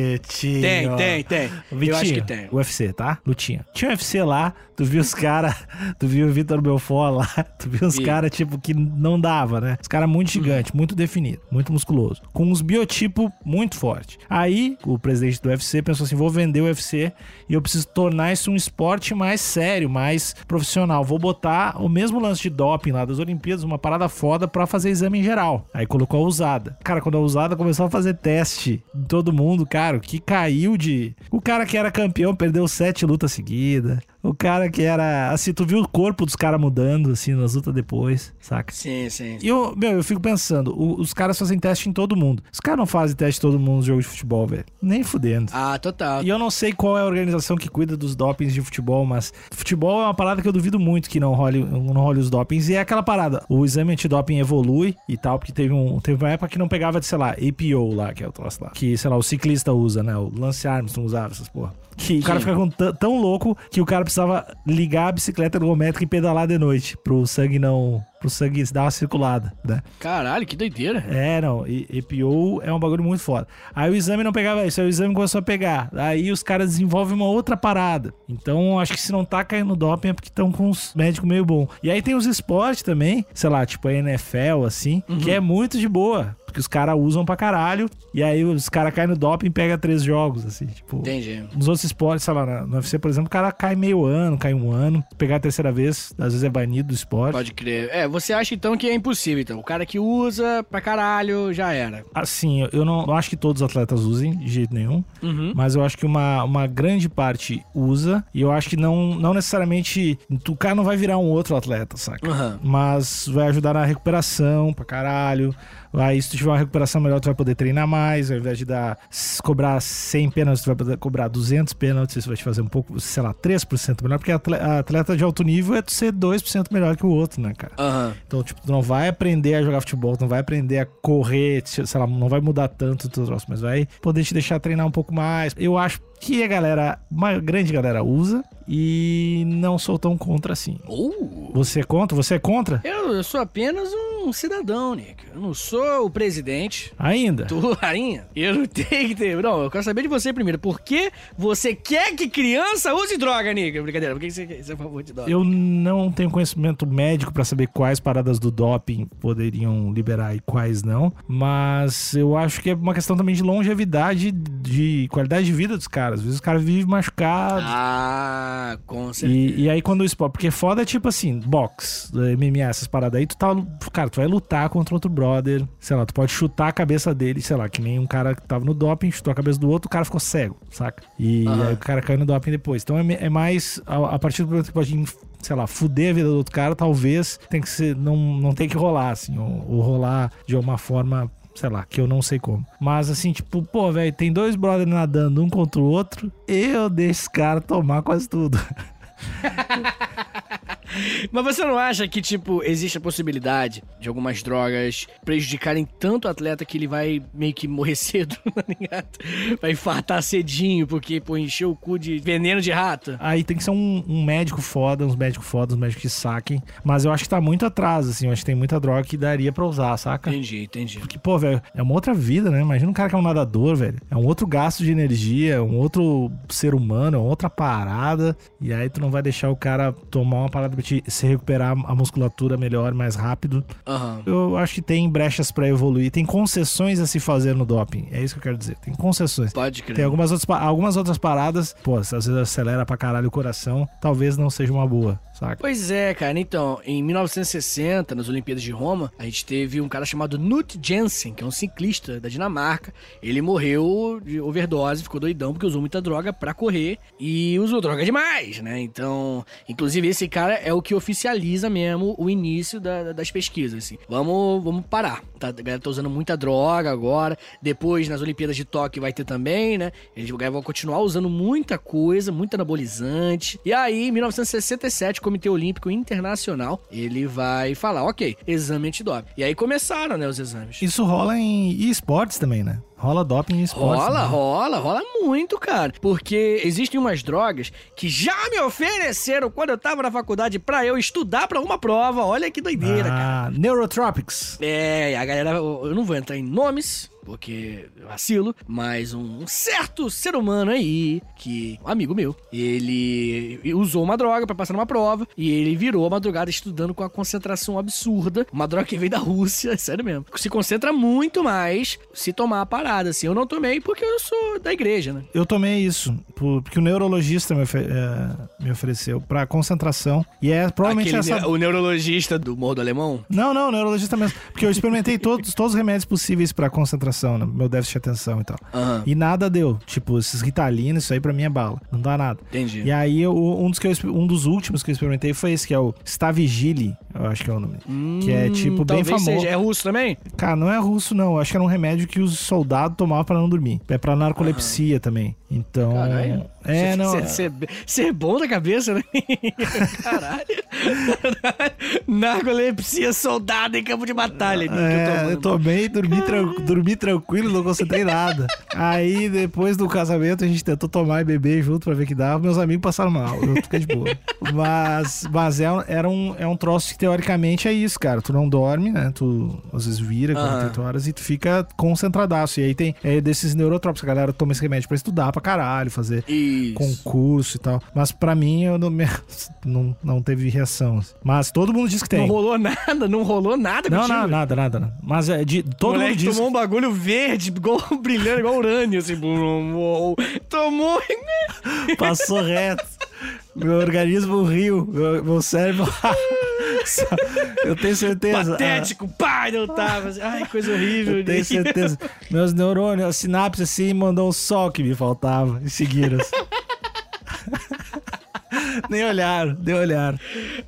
Tem, tem, tem. Vitinho, eu acho que tem. UFC, tá? Lutinha. Tinha UFC lá, tu viu os caras, tu viu o Vitor Belfort lá, tu viu os caras, tipo, que não dava, né? Os caras muito gigante, muito definido, muito musculoso, com uns biotipos muito forte. Aí, o presidente do UFC pensou assim, vou vender o UFC e eu preciso tornar isso um esporte mais sério, mais profissional. Vou botar o mesmo lance de doping lá das Olimpíadas, uma parada foda pra fazer exame em geral. Aí colocou a usada. Cara, quando a usada começou a fazer teste em todo mundo, cara, que caiu de. O cara que era campeão perdeu sete lutas seguidas. O cara que era. Assim, tu viu o corpo dos caras mudando, assim, nas lutas depois, saca? Sim, sim. E eu, meu, eu fico pensando, os caras fazem teste em todo mundo. Os caras não fazem teste em todo mundo no jogo de futebol, velho. Nem fudendo. Ah, total. E eu não sei qual é a organização que cuida dos dopings de futebol, mas futebol é uma parada que eu duvido muito que não role, não role os dopings. E é aquela parada, o exame antidoping evolui e tal, porque teve, um, teve uma época que não pegava, sei lá, APO lá, que é o troço lá. Que, sei lá, o ciclista usa, né? O Lance Armstrong usava essas porra. Que o cara fica tão louco que o cara precisava ligar a bicicleta ergométrica e pedalar de noite pro sangue não pro sangue dar uma circulada, né? Caralho, que doideira. É, não, e- EPO é um bagulho muito foda. Aí o exame não pegava isso, aí o exame começou a pegar. Aí os caras desenvolvem uma outra parada. Então, acho que se não tá caindo doping é porque estão com os médicos meio bom. E aí tem os esportes também, sei lá, tipo a NFL, assim, que é muito de boa. Porque os caras usam pra caralho. E aí os caras caem no doping e pega três jogos, assim, tipo. Entendi. Nos outros esportes, sei lá, no UFC, por exemplo, o cara cai meio ano, cai um ano. Pegar a terceira vez, às vezes é banido do esporte. Pode crer. É, você acha então que é impossível, então. O cara que usa pra caralho já era. Assim, eu não, não acho que todos os atletas usem de jeito nenhum, Uhum. mas eu acho que uma, uma grande parte usa, e eu acho que não, não necessariamente. O cara não vai virar um outro atleta, saca? Aham. Mas vai ajudar na recuperação pra caralho. Aí, se tu tiver uma recuperação melhor, tu vai poder treinar mais. Ao invés de dar, cobrar 100 pênaltis, tu vai poder cobrar 200 pênaltis. Isso vai te fazer um pouco, sei lá, 3% melhor. Porque atle- atleta de alto nível é tu ser 2% melhor que o outro, né, cara? Aham. Então, tipo, tu não vai aprender a jogar futebol, tu não vai aprender a correr, sei lá, não vai mudar tanto o teu troço, mas vai poder te deixar treinar um pouco mais. Eu acho que a galera, uma grande galera usa e não sou tão contra assim. Uh. Você é contra? Você é contra? Eu, eu sou apenas um cidadão, Nick. Eu não sou o presidente. Ainda? Tu, rainha, eu não tenho que ter. Não, eu quero saber de você primeiro. Por que você quer que criança use droga, Nick? Brincadeira, por que você, você é a favor de droga? Eu não tenho conhecimento médico pra saber quais paradas do doping poderiam liberar e quais não, mas eu acho que é uma questão também de longevidade, de qualidade de vida dos caras. Às vezes os caras vivem machucados. Ah, com certeza. E, e aí quando o esporte. Porque foda é tipo assim, box, MMA, essas paradas aí, tu tá. Cara, tu vai lutar contra outro brother. Sei lá, tu pode chutar a cabeça dele, sei lá, que nem um cara que tava no doping, chutou a cabeça do outro, o cara ficou cego, saca? E aí o cara caiu no doping depois. Então é, é mais. A, a partir do momento que pode, sei lá, fuder a vida do outro cara, talvez tem que ser. Não, não tem que rolar, assim, ou, ou rolar de uma forma. Sei lá, que eu não sei como. Mas assim, tipo, pô, velho, tem dois brothers nadando um contra o outro. Eu deixo esse cara tomar quase tudo. Mas você não acha que, tipo, existe a possibilidade de algumas drogas prejudicarem tanto o atleta que ele vai meio que morrer cedo, tá ligado? Vai infartar cedinho porque, pô, encheu o cu de veneno de rato? Aí tem que ser um, um médico foda, uns médicos foda, uns médicos que saquem. Mas eu acho que tá muito atrás, assim. Eu acho que tem muita droga que daria pra usar, saca? Entendi, entendi. Porque, pô, velho, é uma outra vida, né? Imagina um cara que é um nadador, velho. É um outro gasto de energia, é um outro ser humano, é outra parada. E aí tu não vai deixar o cara tomar uma parada pra te se recuperar a musculatura melhor, mais rápido. Aham. Eu acho que tem brechas pra evoluir. Tem concessões a se fazer no doping. É isso que eu quero dizer. Tem concessões. Pode crer. Tem algumas outras, algumas outras paradas, pô, às vezes acelera pra caralho o coração, talvez não seja uma boa, saca? Pois é, cara. Então, em 1960, nas Olimpíadas de Roma, a gente teve um cara chamado Knut Jensen, que é um ciclista da Dinamarca. Ele morreu de overdose, ficou doidão porque usou muita droga pra correr e usou droga demais, né? Então, inclusive esse cara é o que oficializa mesmo o início da- das pesquisas, assim. Vamos, vamos parar. Tá, a galera tá usando muita droga agora. Depois, nas Olimpíadas de Tóquio vai ter também, né? Eles vão continuar usando muita coisa, muito anabolizante. E aí, em 1967, o Comitê Olímpico Internacional, ele vai falar, ok, exame antidoping. E aí começaram, né, os exames. Isso rola em esportes também, né? Rola doping em esportes. Rola, né? rola, rola muito, cara. Porque existem umas drogas que já me ofereceram quando eu tava na faculdade pra eu estudar pra uma prova. Olha que doideira, cara. Ah, Neurotropics. É, a galera, eu não vou entrar em nomes, porque eu vacilo, mas um certo ser humano aí, que um amigo meu, ele usou uma droga pra passar numa prova e ele virou a madrugada estudando com a concentração absurda, uma droga que veio da Rússia, sério mesmo. Se concentra muito mais se tomar a parada, assim. Eu não tomei porque eu sou da igreja, né? Eu tomei isso, por- porque o neurologista me, é, me ofereceu pra concentração. E é provavelmente Aquele, essa. o neurologista do Morro do Alemão. Não, não, neurologista mesmo. Porque eu experimentei todos, todos os remédios possíveis pra concentração, né? meu déficit de atenção e tal. Aham. E nada deu. Tipo, esses Ritalina, isso aí pra mim é bala. Não dá nada. Entendi. E aí, eu- um dos, que eu, um dos últimos que eu experimentei foi esse, que é o Stavigili, eu acho que é o nome. que é, tipo, bem Hum, famoso. Seja. É russo também? Cara, não é russo, não. Eu acho que era um remédio que os soldados tomavam pra não dormir. É pra narcolepsia também. Então. Caralho. É, não. Ser bom da cabeça, né? Caralho. Narcolepsia soldado em campo de batalha. É, tomando. eu tomei, dormi, tran- dormi tranquilo, não concentrei nada. Aí, depois do casamento, a gente tentou tomar e beber junto pra ver que dava. Meus amigos passaram mal, eu fiquei de boa. Mas, mas é, era um, é um troço que, teoricamente, é isso, cara. Tu não dorme, né? Tu, às vezes, vira 48 horas e tu fica concentradaço. E aí tem é, desses neurotrópicos. A galera toma esse remédio pra estudar pra caralho, fazer Isso. concurso e tal. Mas pra mim, eu não, não, não teve reação. Mas todo mundo diz que tem. Não rolou nada, não rolou nada Não, não, nada, nada, nada. Mas é de, todo moleque mundo diz. tomou um bagulho verde, igual, brilhando, igual urânio, assim. Tomou que passou reto. Meu organismo riu. Meu, meu cérebro. eu tenho certeza. patético, pai, não tava. assim, Ai, coisa horrível. Eu tenho certeza. Meus neurônios, a sinapse assim, mandou um sol que me faltava. E seguiram. Nem olharam, nem olharam.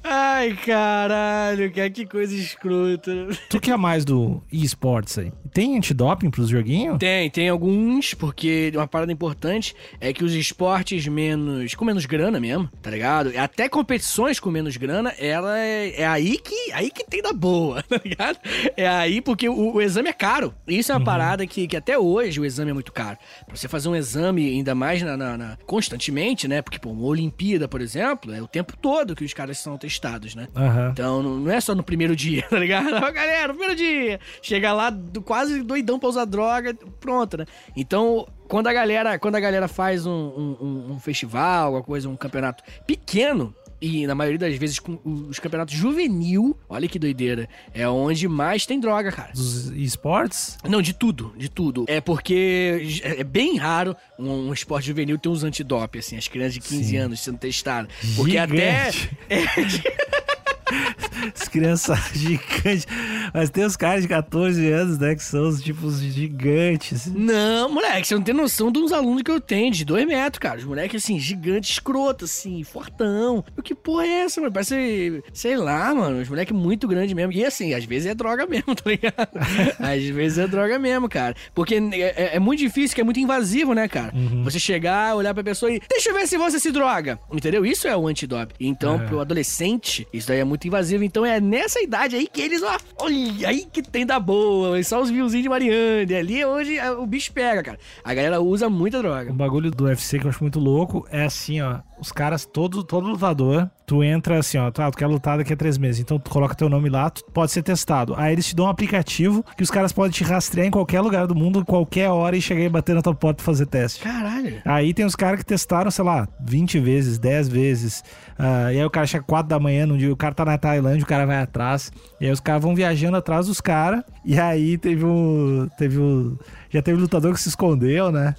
Ai, caralho, cara, que coisa escrota. Tu que é mais do eSports aí? Tem antidoping pros joguinhos? Tem, tem alguns, porque uma parada importante é que os esportes menos. com menos grana mesmo, tá ligado? Até competições com menos grana, ela é, é aí que aí que tem da boa, tá ligado? É aí porque o, o exame é caro. Isso é uma parada que, que até hoje o exame é muito caro. Pra você fazer um exame, ainda mais na, na- na- constantemente, né? Porque, pô, uma Olimpíada, por exemplo, é o tempo todo que os caras são testados, né? Aham. Então não não é só no primeiro dia, tá ligado? Ó, Galera, primeiro dia. Chega lá do- quase doidão pra usar droga, pronto, né? Então, quando a galera, quando a galera faz um, um- um- um festival, alguma coisa, um campeonato pequeno. E na maioria das vezes com os campeonatos juvenil, olha que doideira, é onde mais tem droga, cara. Dos esportes? Não, de tudo, de tudo. É porque é bem raro um, um esporte juvenil ter uns antidoping, assim, as crianças de 15 Sim. anos sendo testadas. Porque até. Gigante. As crianças gigantes. Mas tem os caras de 14 anos, né? Que são os tipos gigantes. Não, moleque, você não tem noção de uns alunos que eu tenho, de dois metros, cara. Os moleques, assim, gigante, escroto, assim, fortão. Eu, que porra é essa, mano? Parece, sei lá, mano, os moleques muito grandes mesmo. E assim, às vezes é droga mesmo, tá ligado? às vezes é droga mesmo, cara. Porque é, é- é muito difícil, que é muito invasivo, né, cara? Você chegar, olhar pra pessoa e, deixa eu ver se você se droga. Entendeu? Isso é o antidoping. Então, É. pro adolescente, isso daí é muito invasivo. Então é nessa idade aí que eles, ó, olha, aí que tem da boa. Só os viozinhos de Mariane. Ali hoje é, o bicho pega, cara. A galera usa muita O droga. bagulho do UFC que eu acho muito louco é assim, ó. Os caras, todo, todo lutador, tu entra assim, ó. Tá, tu quer lutar daqui a três meses. Então tu coloca teu nome lá, tu pode ser testado. Aí eles te dão um aplicativo que os caras podem te rastrear em qualquer lugar do mundo, qualquer hora e chegar e bater na tua porta pra fazer teste. Caralho. Aí tem os caras que testaram, sei lá, 20 vezes, 10 vezes. Ah, e aí o cara chega 4 da manhã num dia, o cara tá na Tailândia, o cara vai atrás. E aí os caras vão viajando atrás dos caras. E aí teve um. Teve um. Já teve um lutador que se escondeu, né?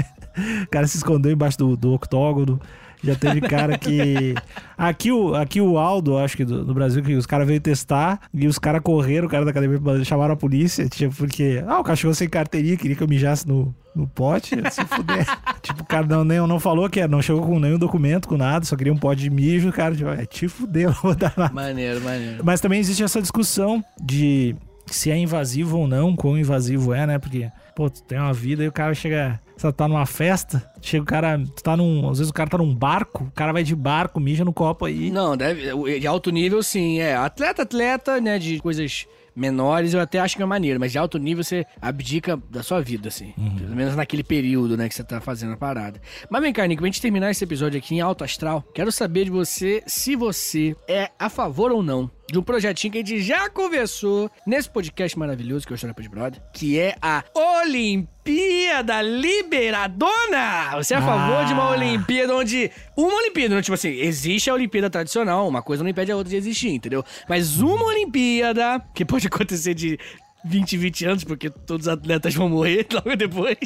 o cara se escondeu embaixo do, do octógono. Já teve cara que. Aqui o, aqui o Aldo, acho que do, do Brasil, que os caras veio testar e os caras correram, o cara da academia chamaram a polícia, tipo, porque. Ah, o cachorro sem carteirinha queria que eu mijasse no, no pote, se fuder. tipo, o cara não, nem, não falou que era, não chegou com nenhum documento, com nada, só queria um pote de mijo, o cara, tipo, é, te fudeu, não vou dar nada. Maneiro, maneiro. Mas também existe essa discussão de se é invasivo ou não, quão invasivo é, né? Porque, pô, tu tem uma vida e o cara chega. Você tá numa festa, chega o cara. Tu tá num. Às vezes o cara tá num barco, o cara vai de barco, mija no copo aí. Não, deve. De alto nível, sim. É, atleta, atleta, né? De coisas menores, eu até acho que é maneiro, mas de alto nível você abdica da sua vida, assim. Pelo menos naquele período, né, que você tá fazendo a parada. Mas vem cá, Nico, pra gente terminar esse episódio aqui em alto astral, quero saber de você se você é a favor ou não de um projetinho que a gente já conversou nesse podcast maravilhoso que é o História de Brother, que é a Olimpíada Liberadona! Você é a favor de uma Ah. Olimpíada onde. Uma Olimpíada, não, tipo assim, existe a Olimpíada tradicional, uma coisa não impede a outra de existir, entendeu? Mas uma Olimpíada, que pode acontecer de 20, 20 anos, porque todos os atletas vão morrer logo depois.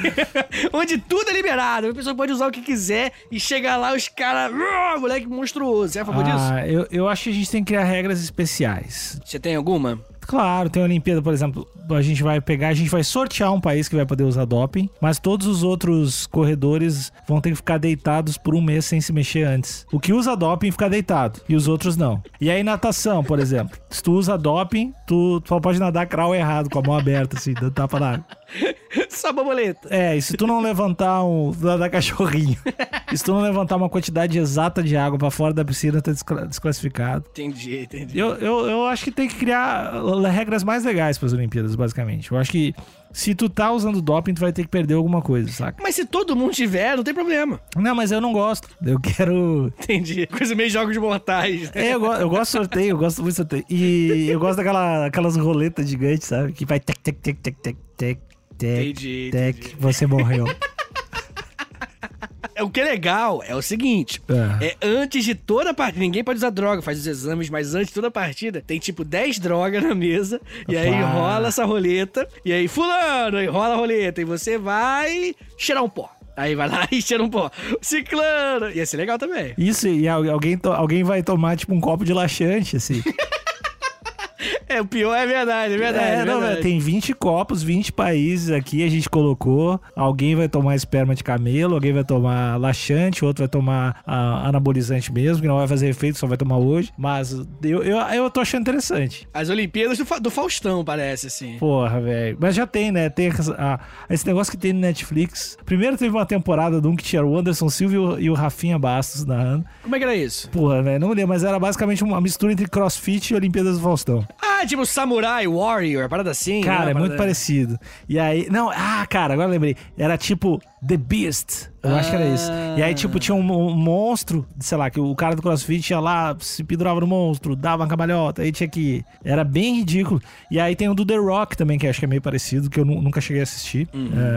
onde tudo é liberado, a pessoa pode usar o que quiser e chegar lá os caras. "Ah, Moleque monstruoso. Você é a favor disso? Ah, eu, eu acho que a gente tem que criar regras especiais. Você tem alguma? Claro, tem a Olimpíada, por exemplo, a gente vai pegar, a gente vai sortear um país que vai poder usar doping, mas todos os outros corredores vão ter que ficar deitados por um mês sem se mexer antes. O que usa doping fica deitado e os outros não. E aí natação, por exemplo, se tu usa doping, tu, tu pode nadar crawl errado, com a mão aberta, assim, dando tapa na água. Só borboleta. É, e se tu não levantar um, tu nadar cachorrinho. Se tu não levantar uma quantidade exata de água pra fora da piscina, tá descla- desclassificado. Entendi, entendi. Eu, eu, eu acho que tem que criar regras mais legais pras Olimpíadas, basicamente. Eu acho que se tu tá usando doping, tu vai ter que perder alguma coisa, saca? Mas se todo mundo tiver, não tem problema. Não, mas eu não gosto. Eu quero. Entendi. Coisa meio jogos mortais. né? É, eu, go- eu gosto de sorteio, eu gosto muito de sorteio. E eu gosto daquela, aquelas roletas gigantes, sabe? Que vai tec, tec, tec, tec, tec, tec, tec, Entendi, tec. entendi. Você morreu. É, O que é legal é o seguinte: É. é antes de toda a partida, ninguém pode usar droga, faz os exames, mas antes de toda a partida, tem tipo 10 drogas na mesa, e aí Opa. rola essa roleta, e aí, fulano, aí rola a roleta, e você vai cheirar um pó. Aí vai lá e cheira um pó. Ciclano! Ia ser legal também. Isso, e al- alguém, alguém vai tomar, tipo, um copo de laxante, assim. É, o pior é verdade, é verdade. É, é não, verdade. tem 20 copos, 20 países aqui, a gente colocou. Alguém vai tomar esperma de camelo, alguém vai tomar laxante, outro vai tomar ah, anabolizante mesmo, que não vai fazer efeito, só vai tomar hoje. Mas eu, eu, eu tô achando interessante. As Olimpíadas do, do Faustão, parece, assim. Porra, velho. Mas já tem, né? Tem ah, esse negócio que tem no Netflix. Primeiro teve uma temporada de um que tinha o Anderson Silva e o, e o Rafinha Bastos narrando. Como é que era isso? Porra, velho, não lembro, mas era basicamente uma mistura entre CrossFit e Olimpíadas do Faustão. Ah, tipo Samurai Warrior, parada assim. Cara, né? é muito parecido. E aí. Não, ah, cara, agora eu lembrei. Era tipo The Beast. Eu acho que era isso. E aí, tipo, tinha um, um monstro, sei lá, que o cara do CrossFit ia lá, se pendurava no monstro, dava uma cambalhota, aí tinha que. Era bem ridículo. E aí tem o do The Rock também, que acho que é meio parecido, que eu nu- nunca cheguei a assistir.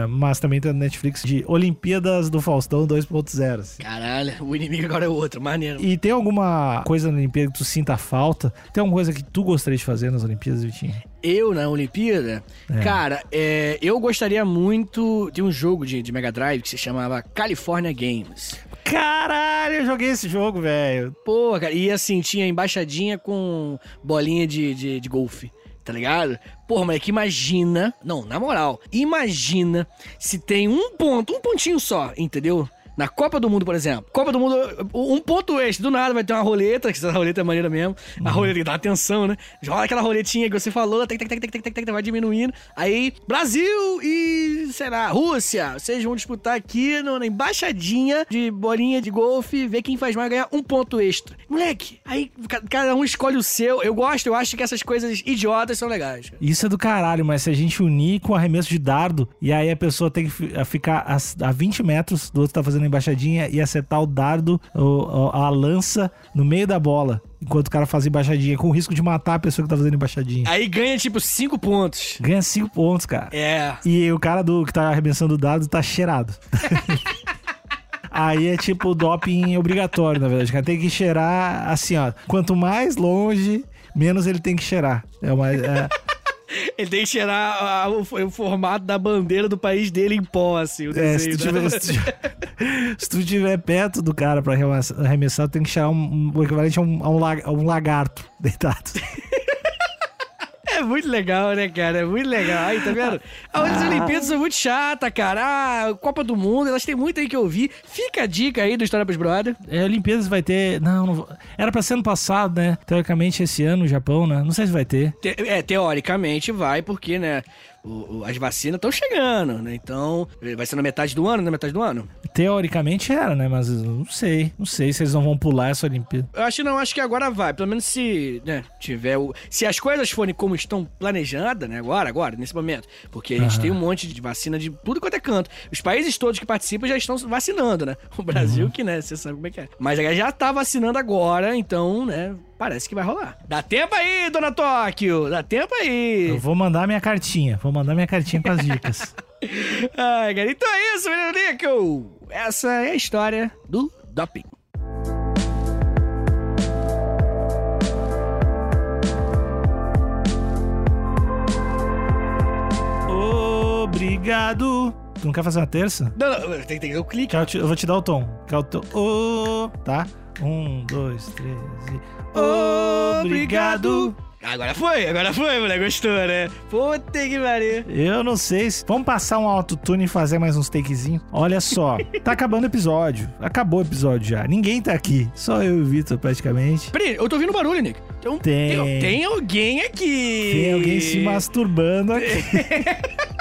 É, mas também tem no Netflix de Olimpíadas do Faustão 2.0. assim. Caralho, o inimigo agora é outro, maneiro. E tem alguma coisa na Olimpíada que tu sinta falta? Tem alguma coisa que tu gostaria de fazer nas Olimpíadas, Vitinho? Eu na Olimpíada, É. cara, é, eu gostaria muito de um jogo de, de Mega Drive que se chamava California Games. Caralho, eu joguei esse jogo, velho. Pô, cara, e assim, tinha embaixadinha com bolinha de, de, de golfe. Tá ligado? Porra, moleque, imagina. Não, na moral, imagina se tem um ponto, um pontinho só, entendeu? Na Copa do Mundo, por exemplo. Copa do Mundo, um ponto extra. Do nada vai ter uma roleta, que essa roleta é maneira mesmo. A roleta que dá atenção, né? Joga aquela roletinha que você falou, tec, tec, tec, tec, tec, tec, tec, vai diminuindo. Aí, Brasil e, sei lá, Rússia. Vocês vão disputar aqui na embaixadinha de bolinha de golfe, ver quem faz mais ganhar um ponto extra. Moleque, aí ca- cada um escolhe o seu. Eu gosto, eu acho que essas coisas idiotas são legais. Isso é do caralho, mas se a gente unir com arremesso de dardo, e aí a pessoa tem que ficar a, a 20 metros do outro tá fazendo a embaixadinha e acertar o dardo, o- a lança, no meio da bola, enquanto o cara faz embaixadinha, com o risco de matar a pessoa que tá fazendo embaixadinha. Aí ganha tipo cinco pontos. Ganha 5 pontos, cara. É. E o cara do que tá arremessando o dado tá cheirado. Aí é tipo doping obrigatório, na verdade. O cara tem que cheirar assim, ó. Quanto mais longe, menos ele tem que cheirar. É uma. é- Ele tem que cheirar ah, o, o formato da bandeira do país dele em pó, assim. O É, se desenho tu, da- tiver, se, tu, tiver- se tu tiver perto do cara pra arremessar, tem que cheirar um, um- o equivalente a um, a a um lagarto deitado. É muito legal, né, cara? É muito legal. Aí, tá vendo? As Olimpíadas são muito chatas, cara. Ah, Copa do Mundo, elas têm muito aí que eu vi. Fica a dica aí do História pros Brother. É, Olimpíadas vai ter. Não, não era pra ser ano passado, né? Teoricamente esse ano, no Japão, né? Não sei se vai ter. Te- é, teoricamente vai, porque, né, o- o- as vacinas estão chegando, né? Então, vai ser na metade do ano, na metade do ano? Teoricamente era, né? Mas não sei. Não sei se eles não vão pular essa Olimpíada. Eu acho que não, acho que agora vai. Pelo menos se, né, tiver o... Se as coisas forem como estão planejadas, né, agora, agora, nesse momento. Porque a gente Aham. tem um monte de vacina de tudo quanto é canto. Os países todos que participam já estão vacinando, né? O Brasil que, né, você sabe como é que é. Mas já tá vacinando agora, então, né, parece que vai rolar. Dá tempo aí, dona Tóquio! Dá tempo aí! Eu vou mandar minha cartinha. Vou mandar minha cartinha com as dicas. Ai, cara, então é isso, menino Nico! Essa é a história do doping. Obrigado. Tu não quer fazer uma terça? Não, não, tem, tem que dar o eu te- Eu vou te dar o tom. Quer o tom? Ô, tá? Um, dois, três e. Obrigado. Agora foi, agora foi, moleque. Gostou, né? Puta que pariu. Eu não sei se. Vamos passar um autotune e fazer mais uns takezinhos? Olha só, tá acabando o episódio. Acabou o episódio já. Ninguém tá aqui. Só eu e o Vitor, praticamente. Peraí, eu tô ouvindo barulho, Nick. Um- Tem. tem, tem alguém aqui. Tem alguém se masturbando aqui.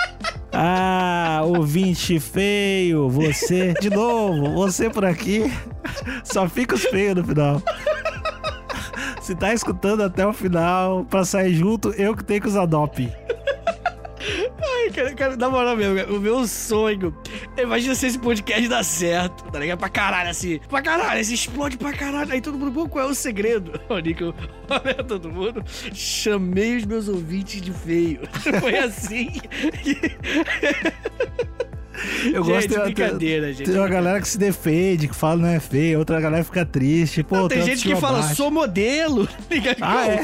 Ah, ouvinte feio, você, de novo, você por aqui, só fica os feios no final. Se tá escutando até o final, pra sair junto, eu que tenho que usar doping. Ai, cara, cara, na moral mesmo, o meu sonho. Imagina se esse podcast dá certo, tá ligado? Pra caralho, assim. Pra caralho, assim, explode pra caralho. Aí todo mundo, pô, qual é o segredo? Ô, Nico, olha todo mundo. Chamei os meus ouvintes de feio. Foi assim. Eu Gente, gosto de brincadeira, gente. Tem uma galera que se defende, que fala não é feio, outra galera fica triste. Pô, Não, tem tem gente que fala, baixa. sou modelo. Ah, é?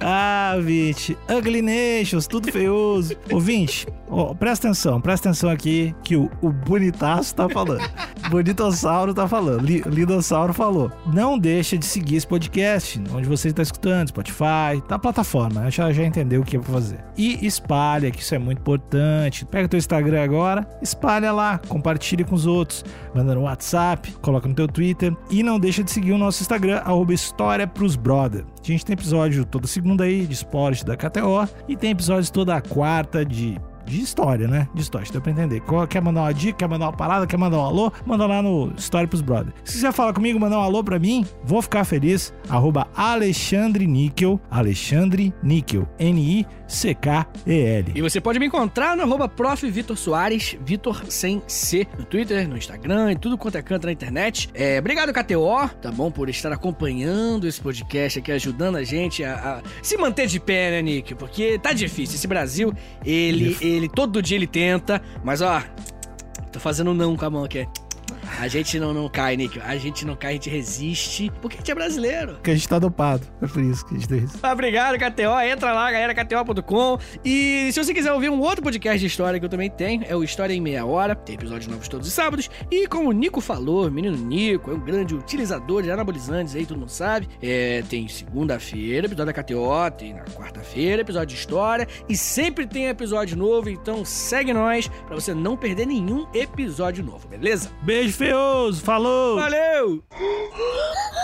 Ah, Vinte. Ugly Nations, tudo feioso. Ouvinte, ó, presta atenção, presta atenção aqui que o, o bonitaço tá falando. Bonitossauro tá falando. Li, Lidossauro falou. Não deixa de seguir esse podcast, onde você está escutando, Spotify, tá plataforma. Já, já entendeu o que é pra fazer. E espalha, que isso é muito importante. Pega teu Instagram agora, espalha lá, compartilha com os outros. Manda no WhatsApp, coloca no teu Twitter. E não deixa de seguir o nosso Instagram, arroba História pros Brother. A gente tem episódio toda segunda aí de esporte da KTO e tem episódios toda quarta de de história, né? De história, deu pra entender. Quer mandar uma dica, quer mandar uma parada, quer mandar um alô? Manda lá no História pros Brother. Se quiser falar comigo, mandar um alô pra mim, vou ficar feliz. Arroba Alexandre Níquel, Alexandre Níquel, N-I-C-K-E-L. E você pode me encontrar no arroba prof. Vitor Soares, Vitor sem C, no Twitter, no Instagram e tudo quanto é canto na internet. É, obrigado, KTO, tá bom, por estar acompanhando esse podcast aqui, ajudando a gente a, a se manter de pé, né, Nick? Porque tá difícil. Esse Brasil, ele, ele, todo dia ele tenta, mas ó, tô fazendo não com a mão aqui. A gente não, não cai, Nick. A gente não cai, a gente resiste, porque a gente é brasileiro. Porque a gente tá dopado. É por isso que a gente tem isso. Ah, Obrigado, KTO. Entra lá, galera, KTO.com. E se você quiser ouvir um outro podcast de história que eu também tenho, é o História em Meia Hora. Tem episódios novos todos os sábados. E como o Nico falou, o menino Nico é um grande utilizador de anabolizantes aí, todo mundo sabe. É, tem segunda-feira, episódio da KTO. Tem na quarta-feira, episódio de história. E sempre tem episódio novo, então segue nós pra você não perder nenhum episódio novo, beleza? Beijo Feioso. Falou! Valeu!